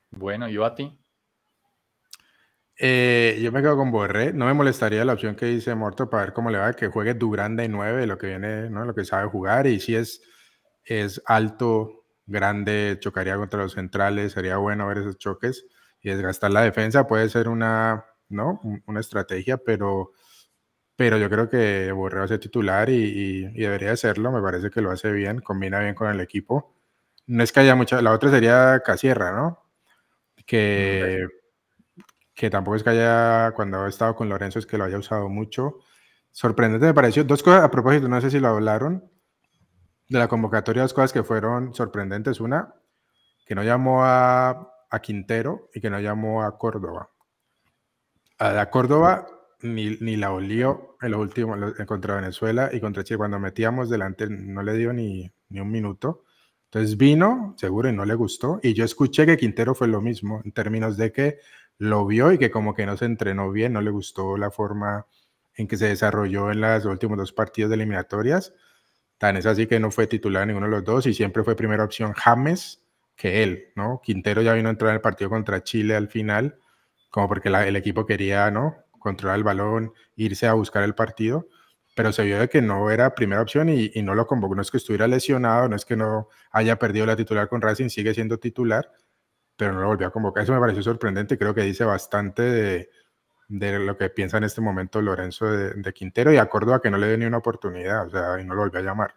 Bueno, ¿yo a ti? Eh, yo me quedo con Borré. No me molestaría la opción que dice Morto para ver cómo le va, que juegue Durán de 9, lo que viene, ¿no? lo que sabe jugar. Y si es, es alto, grande, chocaría contra los centrales, sería bueno ver esos choques. Y desgastar la defensa puede ser una, ¿no? una estrategia, pero, pero yo creo que Borré va a ser titular y, debería hacerlo. Me parece que lo hace bien, combina bien con el equipo. No es que haya mucha. La otra sería Casierra, ¿no? Que que tampoco es que haya, cuando he estado con Lorenzo, es que lo haya usado mucho. Sorprendente me pareció. Dos cosas a propósito, no sé si lo hablaron, de la convocatoria, dos cosas que fueron sorprendentes. Una, que no llamó a, Quintero y que no llamó a Córdoba. A Córdoba ni, ni la olió en lo último contra Venezuela y contra Chile. Cuando metíamos delante no le dio ni, ni un minuto. Entonces vino, seguro, y no le gustó. Y yo escuché que Quintero fue lo mismo, en términos de que lo vio y que como que no se entrenó bien, no le gustó la forma en que se desarrolló en los últimos dos partidos de eliminatorias. Tan es así que no fue titular ninguno de los dos y siempre fue primera opción James que él, ¿no? Quintero ya vino a entrar en el partido contra Chile al final, como porque el equipo quería, ¿no? Controlar el balón, irse a buscar el partido, pero se vio de que no era primera opción y, y no lo convocó. No es que estuviera lesionado, no es que no haya perdido la titular con Racing, sigue siendo titular, pero no lo volvió a convocar. Eso me pareció sorprendente y creo que dice bastante de, de lo que piensa en este momento Lorenzo de, Quintero y a Córdoba que no le dio ni una oportunidad, o sea, y no lo volvió a llamar.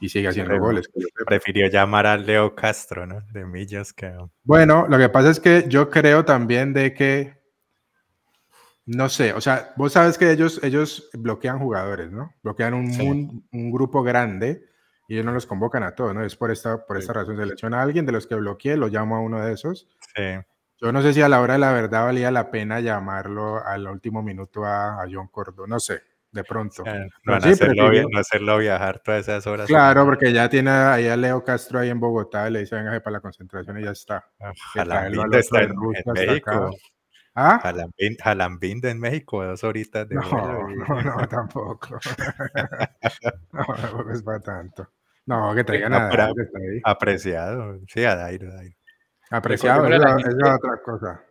Y sigue haciendo goles. Prefirió llamar a Leo Castro, ¿no? De Millos que... Bueno, lo que pasa es que yo creo también de que, no sé, o sea, vos sabes que ellos, ellos bloquean jugadores, ¿no? Bloquean un, un grupo grande y ellos no los convocan a todos, ¿no? Es por esta, por esta razón. Selecciona a alguien de los que bloqueé, lo llamo a uno de esos. Sí. Yo no sé si a la hora de la verdad valía la pena llamarlo al último minuto a, John Cordó, no sé, de pronto. no, hacerlo, viajar todas esas horas. Claro, porque ya tiene ahí a Leo Castro ahí en Bogotá y le dice, venga para la concentración y ya está. Jalambinda está en, México. ¿Ah? Jalambinda en México, dos horitas de no, No, no, tampoco. no, tampoco es para tanto. No, que traigan a Dairo. Apreciado. Sí, a Dairo, Apreciado, es, la, otra cosa.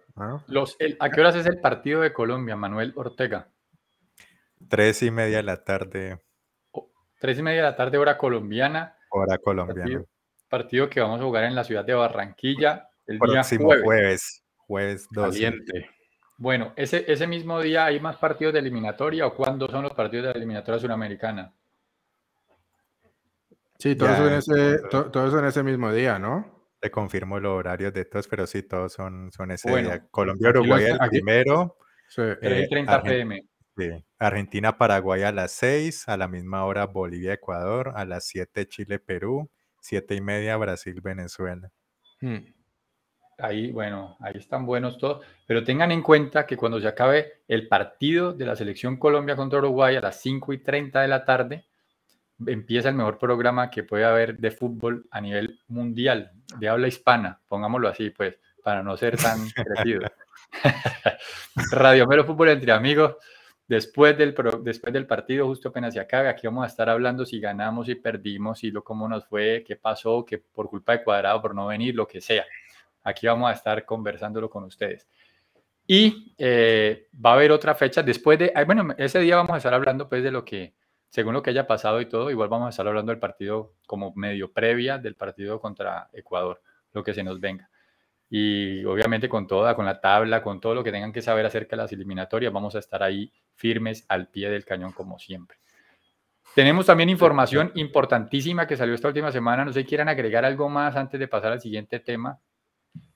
Los, ¿A qué horas es el partido de Colombia, Manuel Ortega? Tres y media de la tarde. tres y media de la tarde, hora colombiana. Hora colombiana. Partido, que vamos a jugar en la ciudad de Barranquilla el Próximo día jueves. Jueves, jueves Bueno, ese, ese mismo día hay más partidos de eliminatoria o cuándo son los partidos de la eliminatoria suramericana? Sí, todos, son ese, todos son ese mismo día, ¿no? Te confirmo los horarios de todos, pero sí, todos son, son ese día. Colombia, Uruguay el primero. Sí. 30 eh, pm. Sí. Argentina, Paraguay a las 6, a la misma hora Bolivia, Ecuador, a las 7 Chile, Perú, 7 y media Brasil, Venezuela. Hmm. Ahí, bueno, ahí están buenos todos, pero tengan en cuenta que cuando se acabe el partido de la selección Colombia contra Uruguay a las 5 y 30 de la tarde, empieza el mejor programa que puede haber de fútbol a nivel mundial, de habla hispana, pongámoslo así, pues, para no ser tan crecido. Radio Mero Fútbol entre amigos. Después del, después del partido, justo apenas se acaba, aquí vamos a estar hablando si ganamos, y perdimos, y lo cómo nos fue, qué pasó, que por culpa de Cuadrado, por no venir, lo que sea. Aquí vamos a estar conversándolo con ustedes. Y eh, va a haber otra fecha después de, bueno, ese día vamos a estar hablando pues de lo que, según lo que haya pasado y todo, igual vamos a estar hablando del partido como medio previa del partido contra Ecuador, lo que se nos venga y obviamente con toda, con la tabla, con todo lo que tengan que saber acerca de las eliminatorias, vamos a estar ahí firmes al pie del cañón como siempre. Tenemos también información importantísima que salió esta última semana. No sé si quieran agregar algo más antes de pasar al siguiente tema.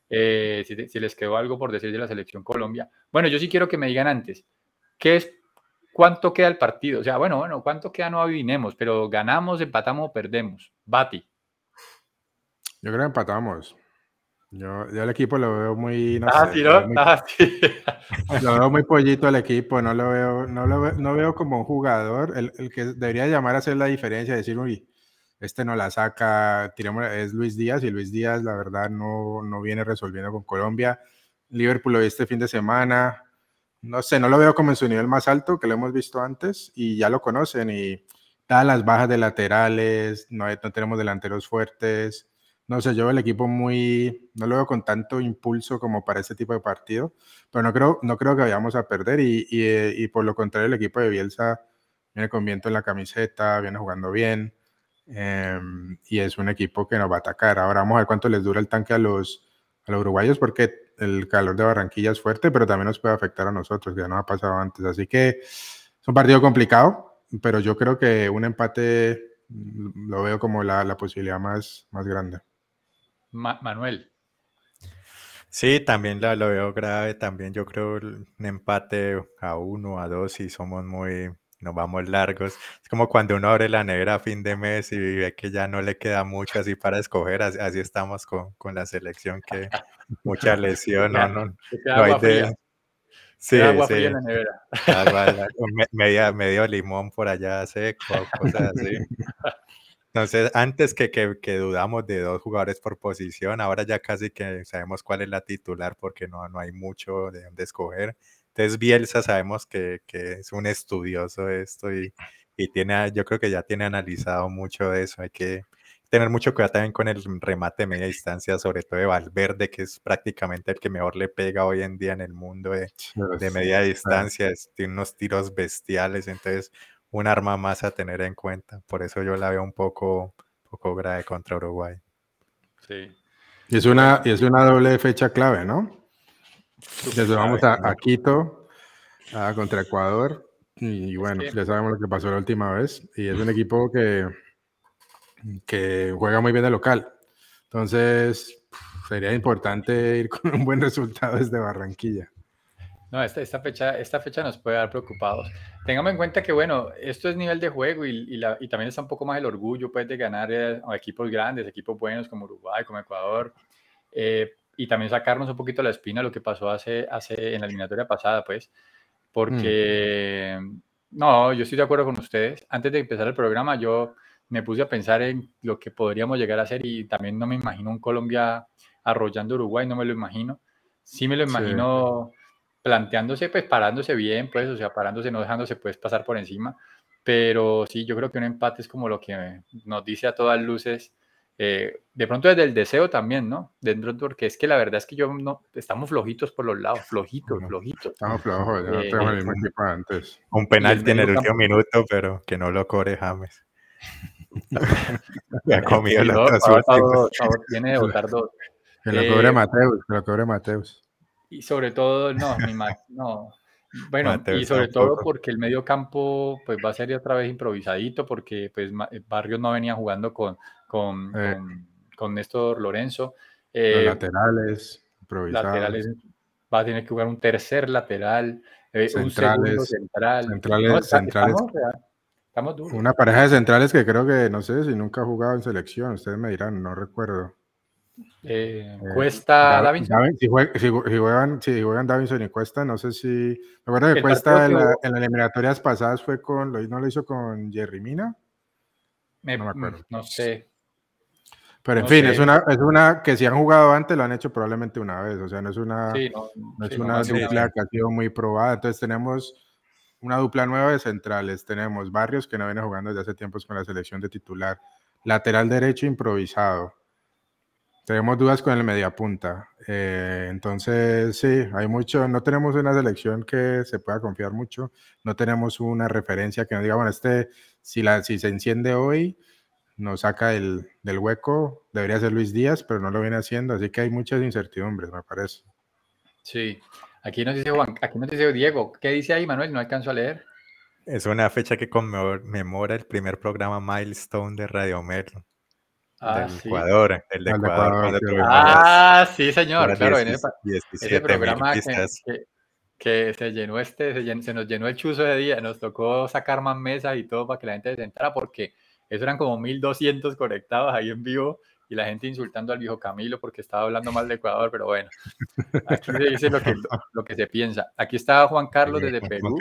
Eh, si, les quedó algo por decir de la selección Colombia. Bueno, yo sí quiero que me digan antes, ¿qué es, ¿cuánto queda el partido? O sea, bueno, bueno, ¿cuánto queda? No adivinemos, pero ganamos, empatamos o perdemos. Bati. Yo creo que empatamos. Yo, yo el equipo lo veo muy. No ah, sí, ¿no? ah, sí. Lo veo muy pollito el equipo, no lo veo, no lo veo, no veo como un jugador, el, el, que debería llamar a hacer la diferencia, decir, uy, este no la saca, tiremos, es Luis Díaz, y Luis Díaz, la verdad, no, no viene resolviendo con Colombia. Liverpool lo vi este fin de semana, no sé, no lo veo como en su nivel más alto, que lo hemos visto antes, y ya lo conocen, y dadas las bajas de laterales, no, no tenemos delanteros fuertes no sé, yo veo el equipo muy, no lo veo con tanto impulso como para este tipo de partido, pero no creo, no creo que vayamos a perder y, y, eh, y por lo contrario el equipo de Bielsa viene con viento en la camiseta, viene jugando bien em, y es un equipo que nos va a atacar. Ahora vamos a ver cuánto les dura el tanque a los, a los uruguayos porque el calor de Barranquilla es fuerte, pero también nos puede afectar a nosotros, que ya no ha pasado antes. Así que es un partido complicado, pero yo creo que un empate mm, lo veo como la, la posibilidad más, más grande. Manuel. Sí, también lo, lo, veo grave. También yo creo un empate a uno, a dos, y somos muy, nos vamos largos. Es como cuando uno abre la nevera a fin de mes y ve que ya no le queda mucho así para escoger. Así, estamos con, con, la selección, que mucha lesión. no, no, no hay de... Sí, agua sí. en la nevera. medio, medio limón por allá seco, cosas así. Entonces, antes que, que, dudamos de dos jugadores por posición, ahora ya casi que sabemos cuál es la titular porque no, no hay mucho de dónde escoger. Entonces, Bielsa sabemos que, que es un estudioso de esto y, y, tiene, yo creo que ya tiene analizado mucho de eso. Hay que tener mucho cuidado también con el remate de media distancia, sobre todo de Valverde, que es prácticamente el que mejor le pega hoy en día en el mundo de, de media distancia. tiene unos tiros bestiales, entonces un arma más a tener en cuenta. Por eso yo la veo un poco, poco grave contra Uruguay. Sí. Y es una, y es una doble fecha clave, ¿no? Desde vamos a, Quito contra Ecuador. Y bueno, ya sabemos lo que pasó la última vez. Y es un equipo que, que juega muy bien de local. Entonces, sería importante ir con un buen resultado desde Barranquilla. No, esta, esta, fecha, esta fecha nos puede dar preocupados. Tengamos en cuenta que, bueno, esto es nivel de juego y, la, y también está un poco más el orgullo pues, de ganar eh, a equipos grandes, equipos buenos como Uruguay, como Ecuador, eh, y también sacarnos un poquito la espina lo que pasó hace, hace en la eliminatoria pasada, pues, porque, mm. no, yo estoy de acuerdo con ustedes. Antes de empezar el programa, yo me puse a pensar en lo que podríamos llegar a hacer y también no me imagino un Colombia arrollando Uruguay, no me lo imagino. Sí me lo imagino planteándose, pues parándose bien, pues, o sea, parándose, no dejándose pues pasar por encima. Pero sí, yo creo que un empate es como lo que nos dice a todas luces, eh, de pronto desde el deseo también, ¿no? Dentro, porque es que la verdad es que yo no, estamos flojitos por los lados, flojitos, flojitos. Estamos flojos, ya no tenemos el mismo equipo antes. Un penal en el último minuto, pero que no lo cobre James. ha comido los dos. Tiene de votar dos. Que lo cobre eh, Mateus, que lo cobre Mateus y sobre todo, no, mi no. Bueno, y sobre todo porque el medio campo pues va a ser otra vez improvisadito porque pues eh, Barrios no venía jugando con, con, eh. con, Néstor Lorenzo. Eh, laterales, improvisados. Laterales, va a tener que jugar un tercer lateral, centrales, un central. Centrales, centrales. Estamos, duros. Una pareja de centrales que creo que, no sé si nunca ha jugado en selección, ustedes me dirán, no recuerdo. Eh, eh, Cuesta Davinson. si, juegan, si, juegan, Davinson y Cuesta, no sé si. Me acuerdo que Cuesta en, las eliminatorias pasadas fue con. ¿No lo hizo con Jerry Mina? no me acuerdo. No sé. Pero en fin, es una, es una que si han jugado antes lo han hecho probablemente una vez, o sea, no es una, no, es una dupla que ha sido muy probada. Entonces tenemos una dupla nueva de centrales, tenemos Barrios que no viene jugando desde hace tiempos con la selección de titular, lateral derecho improvisado, tenemos dudas con el mediapunta. Eh, entonces, sí, hay mucho. No tenemos una selección que se pueda confiar mucho. No tenemos una referencia que nos diga, bueno, este, si, la, si se enciende hoy, nos saca del, del hueco. Debería ser Luis Díaz, pero no lo viene haciendo. Así que hay muchas incertidumbres, me parece. Sí. Aquí nos dice Juan, aquí nos dice Diego. ¿Qué dice ahí, Manuel? No alcanzo a leer. Es una fecha que conmemora el primer programa Milestone de Radio Merlo. Ah, del Ecuador, el de Ecuador. ah, sí, señor, claro, en ese, programa que, se llenó este, se, nos llenó el chuzo de día, nos tocó sacar más mesas y todo para que la gente se entrara, porque eso eran como 1200 conectados ahí en vivo y la gente insultando al viejo Camilo porque estaba hablando mal de Ecuador, pero bueno, aquí se dice lo que, lo que se piensa. Aquí está Juan Carlos desde Perú.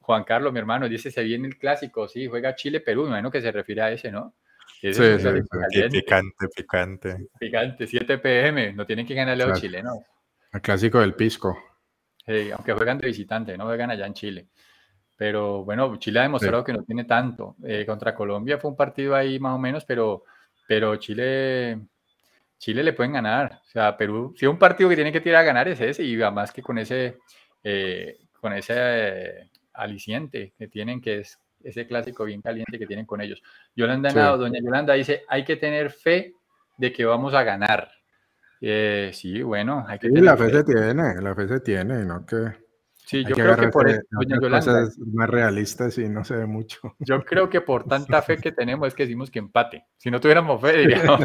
Juan Carlos, mi hermano, dice, se viene el clásico, sí, juega Chile-Perú, me imagino que se refiere a ese, ¿no? Sí, sí, picante, picante. Picante, 7 pm, no tienen que ganarle a los chilenos. El clásico del pisco. Sí, aunque juegan de visitante, no juegan allá en Chile. Pero bueno, Chile ha demostrado que no tiene tanto. Eh, contra Colombia fue un partido ahí más o menos, pero, pero Chile, Chile le pueden ganar. O sea, Perú, si un partido que tiene que tirar a ganar es ese, y además que con ese, eh, con ese eh, aliciente que tienen, que es ese clásico bien caliente que tienen con ellos. Yolanda doña Yolanda dice, hay que tener fe de que vamos a ganar. Eh, sí, bueno, hay que sí, la fe, se tiene, la fe se tiene, ¿no? Que sí, yo creo que por doña Yolanda, más realistas y no se ve mucho. Yo creo que por tanta fe que tenemos es que decimos que empate. Si no tuviéramos fe, diríamos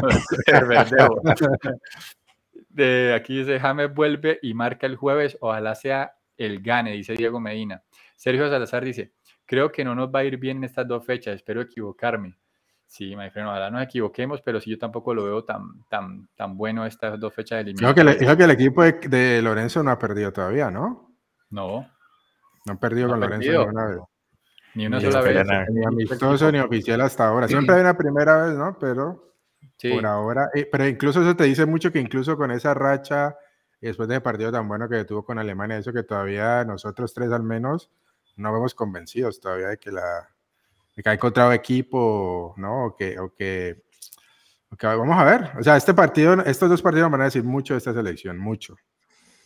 De aquí dice James vuelve y marca el jueves, ojalá sea el gane, dice Diego Medina. Sergio Salazar dice, Creo que no nos va a ir bien en estas dos fechas, espero equivocarme. Sí, my friend, ojalá nos equivoquemos, pero sí yo tampoco lo veo tan, tan, tan bueno estas dos fechas de eliminación. Dijo que, el equipo de, Lorenzo no ha perdido todavía, ¿no? No. No ha perdido con Lorenzo ni una vez. Ni una sola vez. Ni amistoso ni oficial hasta ahora. Siempre hay una primera vez, ¿no? Pero por ahora. Eh, pero incluso eso te dice mucho que incluso con esa racha, después de ese partido tan bueno que tuvo con Alemania, eso que todavía nosotros tres al menos no vemos convencidos todavía de que la de que ha encontrado equipo, ¿no? O que, o que, vamos a ver. O sea, este partido, estos dos partidos van a decir mucho de esta selección, mucho,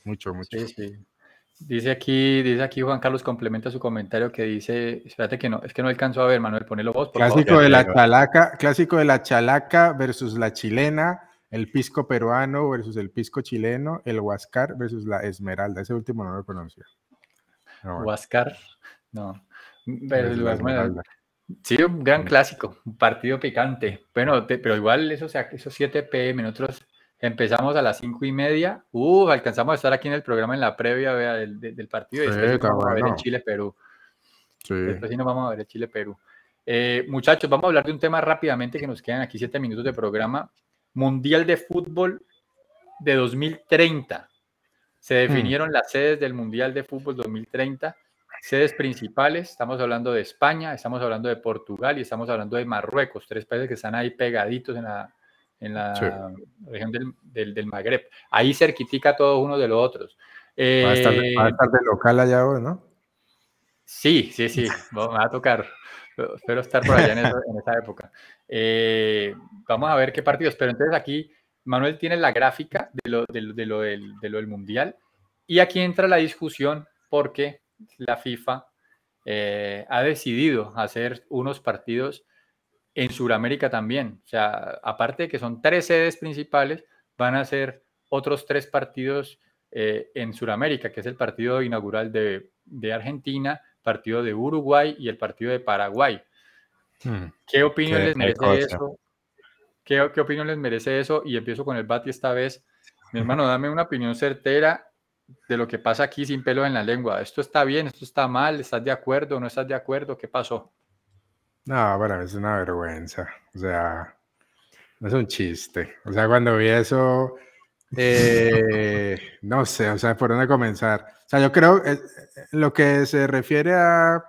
mucho, mucho. Sí, sí. Dice aquí, dice aquí Juan Carlos complementa su comentario que dice, espérate que no, es que no alcanzo a ver, Manuel, ponelo vos. clásico de la chalaca, clásico de la chalaca versus la chilena, el pisco peruano versus el pisco chileno, el huascar versus la esmeralda. Ese último no lo conocía. Huascar. No. sí, un gran clásico, un partido picante. Bueno, pero igual eso, sea, esos 7 pm, nosotros empezamos a las 5 y media. Uh, alcanzamos a estar aquí en el programa en la previa del, partido y después vamos a ver Chile-Perú. Sí. Después sí nos vamos a ver Chile-Perú. Eh, muchachos, vamos a hablar de un tema rápidamente que nos quedan aquí 7 minutos de programa. Mundial de Fútbol de 2030. Se hmm. definieron las sedes del Mundial de Fútbol 2030 sedes principales, estamos hablando de España, estamos hablando de Portugal y estamos hablando de Marruecos, tres países que están ahí pegaditos en la, en la región del, del, Magreb. Ahí cerquitica todos uno de los otros. va, a estar, de eh, local allá ahora, ¿no? Sí, sí, sí, me va a tocar. Espero estar por allá en esa, época. Eh, vamos a ver qué partidos, pero entonces aquí Manuel tiene la gráfica de lo, de, de lo, del, de lo del Mundial y aquí entra la discusión porque la FIFA eh, ha decidido hacer unos partidos en Sudamérica también. O sea, aparte de que son tres sedes principales, van a ser otros tres partidos eh, en Sudamérica, que es el partido inaugural de, Argentina, partido de Uruguay y el partido de Paraguay. Hmm. ¿Qué opinión les merece eso? ¿Qué, opinión les merece eso? Y empiezo con el Bati esta vez. Mi hermano, dame una opinión certera de lo que pasa aquí sin pelo en la lengua. ¿Esto está bien? ¿Esto está mal? ¿Estás de acuerdo? ¿No estás de acuerdo? ¿Qué pasó? No, para mí es una vergüenza. O sea, no es un chiste. O sea, cuando vi eso, eh, no sé, o sea, por dónde comenzar. O sea, yo creo, eh, lo que se refiere a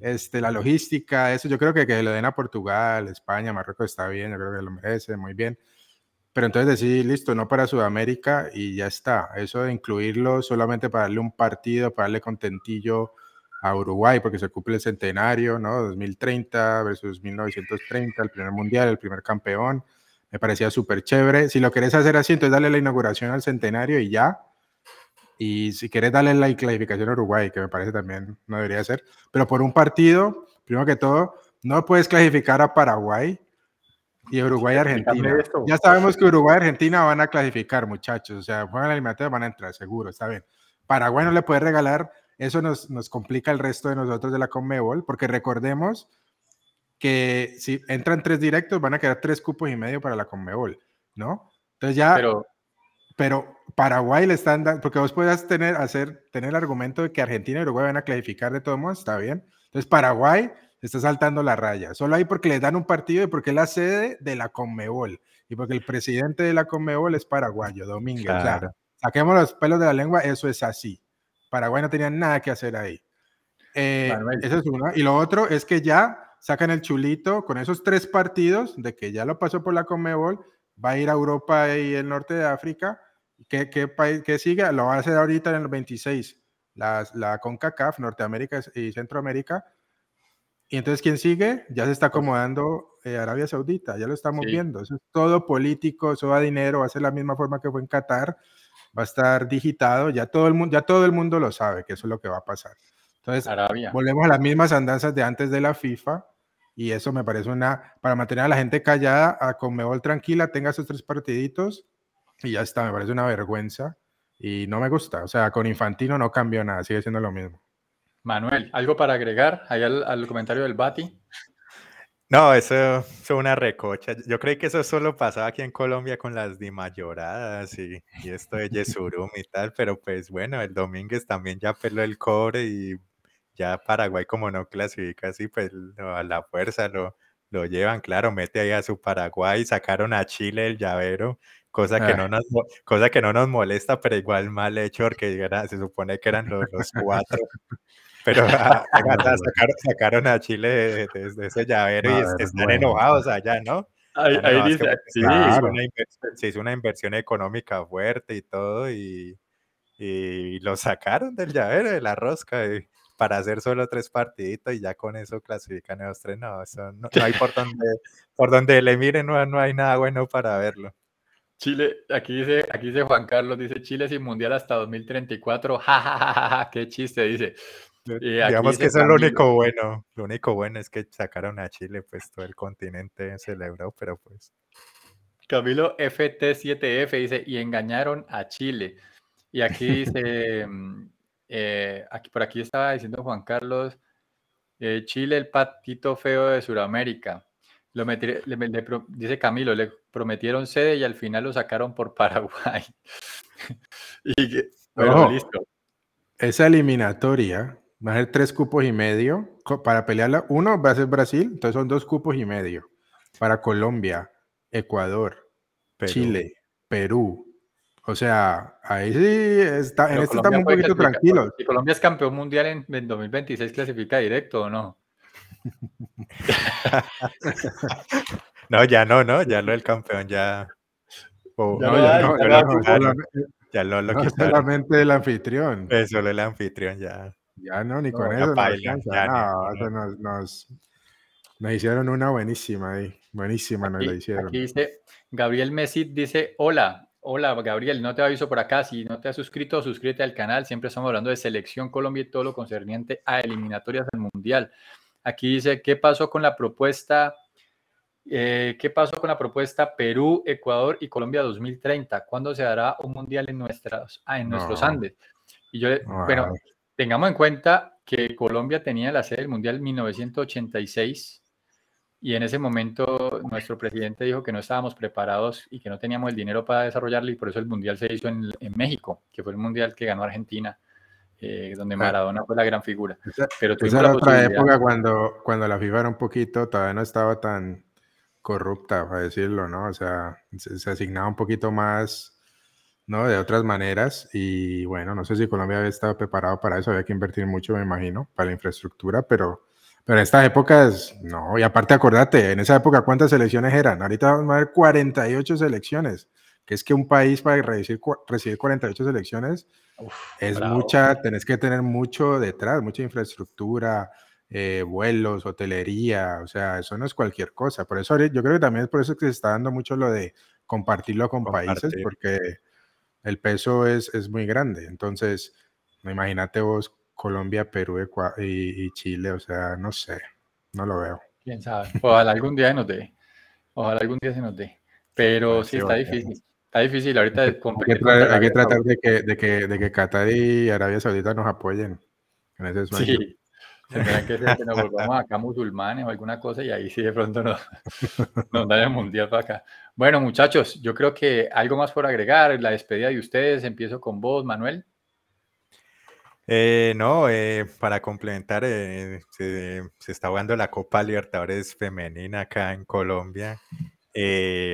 este, la logística, eso yo creo que que lo den a Portugal, España, Marruecos está bien, yo creo que lo merece, muy bien. Pero entonces decir, listo, no para Sudamérica y ya está. Eso de incluirlo solamente para darle un partido, para darle contentillo a Uruguay, porque se cumple el centenario, ¿no? 2030 versus 1930, el primer mundial, el primer campeón. Me parecía súper chévere. Si lo querés hacer así, entonces dale la inauguración al centenario y ya. Y si quieres darle la clasificación a Uruguay, que me parece también no debería ser, pero por un partido, primero que todo, no puedes clasificar a Paraguay y Uruguay y Argentina. Ya sabemos que Uruguay y Argentina van a clasificar, muchachos. O sea, juegan la eliminatoria, van a entrar, seguro, está bien. Paraguay no le puede regalar, eso nos, nos complica el resto de nosotros de la Conmebol, porque recordemos que si entran tres directos, van a quedar tres cupos y medio para la Conmebol, ¿no? Entonces ya pero Paraguay le están dando, porque vos puedas tener, hacer, tener el argumento de que Argentina y Uruguay van a clasificar de todos modos, está bien. Entonces Paraguay está saltando la raya, solo ahí porque le dan un partido y porque es la sede de la Conmebol y porque el presidente de la Conmebol es paraguayo, Domínguez. Claro. saquemos los pelos de la lengua, eso es así. Paraguay no tenía nada que hacer ahí. Eh, eso es uno. Y lo otro es que ya sacan el chulito con esos tres partidos de que ya lo pasó por la Conmebol va a ir a Europa y el norte de África. ¿Qué, qué país que sigue? Lo va a hacer ahorita en el 26, la, la CONCACAF, Norteamérica y Centroamérica. Y entonces, ¿quién sigue? Ya se está acomodando eh, Arabia Saudita, ya lo estamos viendo. Eso es todo político, eso va a dinero, va a ser la misma forma que fue en Qatar, va a estar digitado, ya todo el mundo, ya todo el mundo lo sabe que eso es lo que va a pasar. Entonces, volvemos a las mismas andanzas de antes de la FIFA, y eso me parece una, para mantener a la gente callada, a Conmebol tranquila, tenga esos tres partiditos y ya está, me parece una vergüenza y no me gusta. O sea, con Infantino no cambió nada, sigue siendo lo mismo. Manuel, ¿algo para agregar ahí al, comentario del Bati? No, eso fue una recocha. Yo creí que eso solo pasaba aquí en Colombia con las dimayoradas y, y esto de Yesurum y tal, pero pues bueno, el Domínguez también ya peló el cobre y ya Paraguay como no clasifica así, pues a la fuerza lo, lo llevan, claro, mete ahí a su Paraguay, sacaron a Chile el llavero, cosa que, no nos, cosa que no nos molesta, pero igual mal hecho, porque se supone que eran los, cuatro. Pero ah, sacaron, a Chile desde ese llavero y están enojados allá, ¿no? Ahí, dice, sí, se hizo una inversión económica fuerte y todo, y, y lo sacaron del llavero, de la rosca. Y, para hacer solo tres partiditos y ya con eso clasifican los tres. No, eso no, hay por donde, por donde le miren, no, no hay nada bueno para verlo. Chile, aquí dice, aquí dice Juan Carlos, dice Chile sin mundial hasta 2034, jajajaja, qué chiste, dice. Digamos que eso es lo único bueno, lo único bueno es que sacaron a Chile, pues todo el continente celebró, pero pues. Camilo FT7F dice, y engañaron a Chile. Y aquí dice, mm, eh, aquí, por aquí estaba diciendo Juan Carlos, eh, Chile, el patito feo de Sudamérica. Lo dice Camilo, le prometieron sede y al final lo sacaron por Paraguay. y bueno, listo. Esa eliminatoria va a ser tres cupos y medio para pelearla. Uno va a ser Brasil, entonces son dos cupos y medio. Para Colombia, Ecuador, Chile, Perú, o sea, ahí sí, está, en este estamos un poquito tranquilos. Si Colombia es campeón mundial en, 2026, ¿clasifica directo o no? no, ya no, no, ya lo del campeón ya. no, ya, no, ya, lo, lo, solamente el anfitrión. Es solo el anfitrión ya. Ya no, ni con eso. no, nos, nos, nos, hicieron una buenísima ahí. Buenísima nos la hicieron. Aquí dice, Gabriel Messi dice, hola, Hola Gabriel, no te aviso por acá, si no te has suscrito, suscríbete al canal, siempre estamos hablando de selección Colombia y todo lo concerniente a eliminatorias del Mundial. Aquí dice, ¿qué pasó con la propuesta? Eh, ¿Qué pasó con la propuesta Perú, Ecuador y Colombia 2030? ¿Cuándo se dará un Mundial en, nuestras, ah, en nuestros Andes? Y yo, bueno, tengamos en cuenta que Colombia tenía la sede del Mundial 1986 y en ese momento nuestro presidente dijo que no estábamos preparados y que no teníamos el dinero para desarrollarlo y por eso el Mundial se hizo en, México, que fue el Mundial que ganó Argentina, eh, donde Maradona fue la gran figura. Pero esa era otra época cuando, cuando la FIFA era un poquito, todavía no estaba tan corrupta, para decirlo, ¿no? O sea, se, asignaba un poquito más, ¿no? De otras maneras y bueno, no sé si Colombia había estado preparado para eso, había que invertir mucho, me imagino, para la infraestructura, pero Pero en estas épocas, no, y aparte acordate, en esa época cuántas selecciones eran, ahorita vamos a ver 48 selecciones, que es que un país para recibir, recibir 48 selecciones es mucha, tenés que tener mucho detrás, mucha infraestructura, eh, vuelos, hotelería, o sea, eso no es cualquier cosa. Por eso yo creo que también es por eso que se está dando mucho lo de compartirlo con países, porque el peso es, es muy grande. Entonces, imagínate vos Colombia, Perú y, Chile, o sea, no sé, no lo veo. Quién sabe, ojalá algún día se nos dé, ojalá algún día se nos dé, pero sí, está difícil. Está difícil ahorita. Hay que, tratar de que, de, que, de que Qatar y Arabia Saudita nos apoyen en ese sueño. Sí, tendrán que ser que nos volvamos acá musulmanes o alguna cosa y ahí sí de pronto nos, nos dan el mundial para acá. Bueno, muchachos, yo creo que algo más por agregar, la despedida de ustedes, empiezo con vos, Manuel. Eh, no, eh, para complementar, eh, se, está jugando la Copa Libertadores femenina acá en Colombia.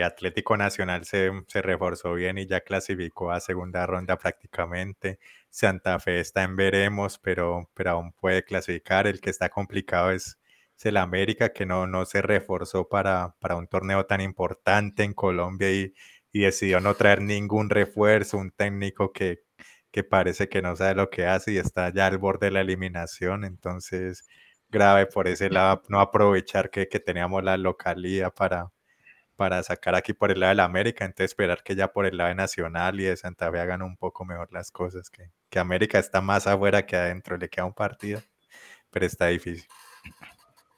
Atlético Nacional se, se, reforzó bien y ya clasificó a segunda ronda prácticamente. Santa Fe está en veremos, pero, pero aún puede clasificar. El que está complicado es, el América, que no, no se reforzó para, para un torneo tan importante en Colombia y, y decidió no traer ningún refuerzo, un técnico que, que parece que no sabe lo que hace y está ya al borde de la eliminación. Entonces, grave por ese lado, no aprovechar que, teníamos la localidad para, para sacar aquí por el lado de la América, entonces esperar que ya por el lado de Nacional y de Santa Fe hagan un poco mejor las cosas, que, que América está más afuera que adentro, le queda un partido, pero está difícil.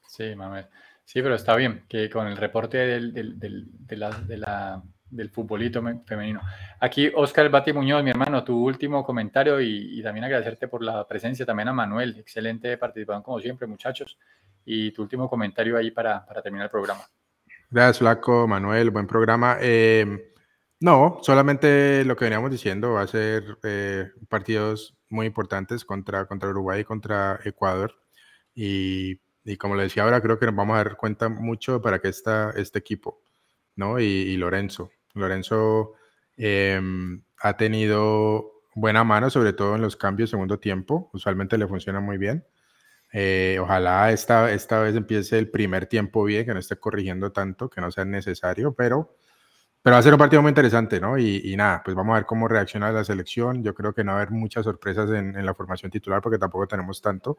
Sí, mames. Sí, pero está bien que con el reporte del, de la del futbolito femenino. Aquí, Oscar Bati Muñoz, mi hermano, tu último comentario y, también agradecerte por la presencia también a Manuel. Excelente participación como siempre, muchachos. Y tu último comentario ahí para, terminar el programa. Gracias, Flaco, Manuel, buen programa. Eh, no, solamente lo que veníamos diciendo, va a ser eh, partidos muy importantes contra, contra Uruguay y contra Ecuador. Y, y, como le decía ahora, creo que nos vamos a dar cuenta mucho para qué está este equipo, ¿no? y Lorenzo. Lorenzo em, ha tenido buena mano, sobre todo en los cambios segundo tiempo. Usualmente le funciona muy bien. Eh, ojalá esta, esta vez empiece el primer tiempo bien, que no esté corrigiendo tanto, que no sea necesario, pero, pero va a ser un partido muy interesante, ¿no? Y, nada, pues vamos a ver cómo reacciona la selección. Yo creo que no va a haber muchas sorpresas en, la formación titular porque tampoco tenemos tanto.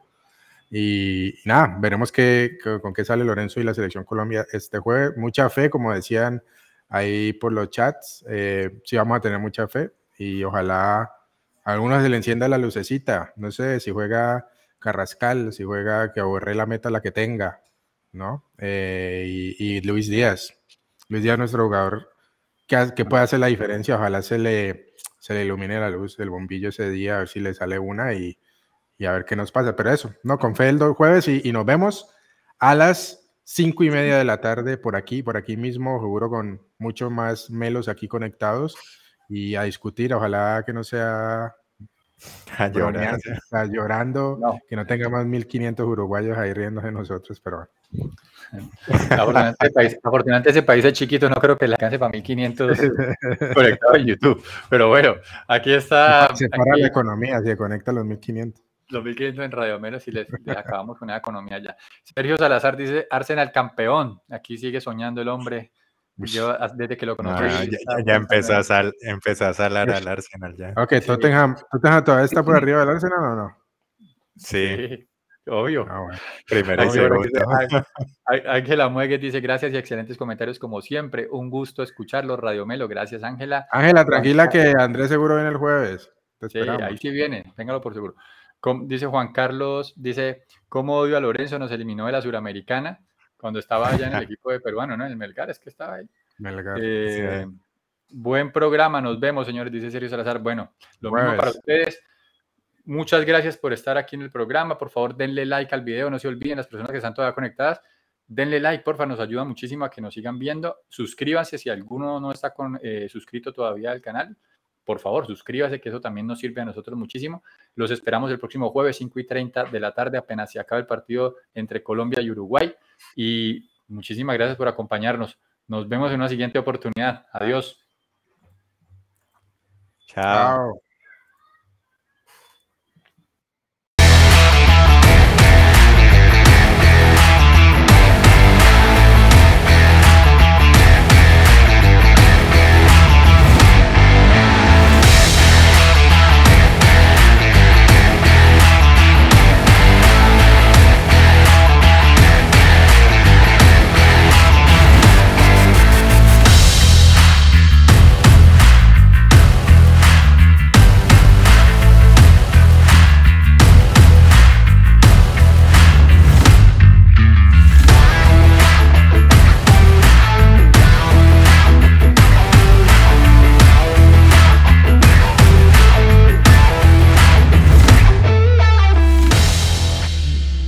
Y, nada, veremos qué, con qué sale Lorenzo y la selección Colombia este jueves. Mucha fe, como decían ahí por los chats. Eh, sí, vamos a tener mucha fe y ojalá a algunos se le encienda la lucecita. No sé si juega Carrascal, si juega que aborre la meta la que tenga, ¿no? Eh, y, Luis Díaz. Luis Díaz, nuestro jugador que, que puede hacer la diferencia. Ojalá se le, se le ilumine la luz del bombillo ese día, a ver si le sale una y, y a ver qué nos pasa. Pero eso, ¿no? Con fe el jueves y, y nos vemos a las cinco y media de la tarde por aquí, por aquí mismo, seguro con mucho más melos aquí conectados y a discutir. Ojalá que no sea llorando, que no tenga más 1500 uruguayos ahí riéndose de nosotros, pero Afortunadamente, ese país, afortunadamente ese país es chiquito, no creo que le alcance para 1500 conectados en YouTube. Pero bueno, aquí está. Se para la economía, se conecta a los 1500. 2500 en Radio Menos y les, acabamos con una economía ya. Sergio Salazar dice Arsenal campeón. Aquí sigue soñando el hombre. Yo desde que lo conocí. ya, empezó, a sal, empezó a salar al Arsenal ya. Ok, Tottenham, ¿Tottenham todavía está por arriba del Arsenal o no? Sí. obvio. Ah, Primero y segundo. Ángela Muegues dice gracias y excelentes comentarios como siempre. Un gusto escucharlo, Radio Melo. Gracias, Ángela. Ángela, tranquila que Andrés seguro viene el jueves. sí, ahí sí viene, téngalo por seguro dice Juan Carlos, dice, ¿cómo odio a Lorenzo? Nos eliminó de la Suramericana cuando estaba allá en el equipo de peruano, ¿no? En el Melgar, es que estaba ahí. Melgar, eh, Buen programa, nos vemos, señores, dice Sergio Salazar. Bueno, lo mismo para ustedes. Muchas gracias por estar aquí en el programa. Por favor, denle like al video. No se olviden, las personas que están todavía conectadas, denle like, porfa, nos ayuda muchísimo a que nos sigan viendo. Suscríbanse si alguno no está con, eh, suscrito todavía al canal por favor, suscríbase, que eso también nos sirve a nosotros muchísimo. Los esperamos el próximo jueves, 5 y 30 de la tarde, apenas se acaba el partido entre Colombia y Uruguay. Y muchísimas gracias por acompañarnos. Nos vemos en una siguiente oportunidad. Adiós. Chao.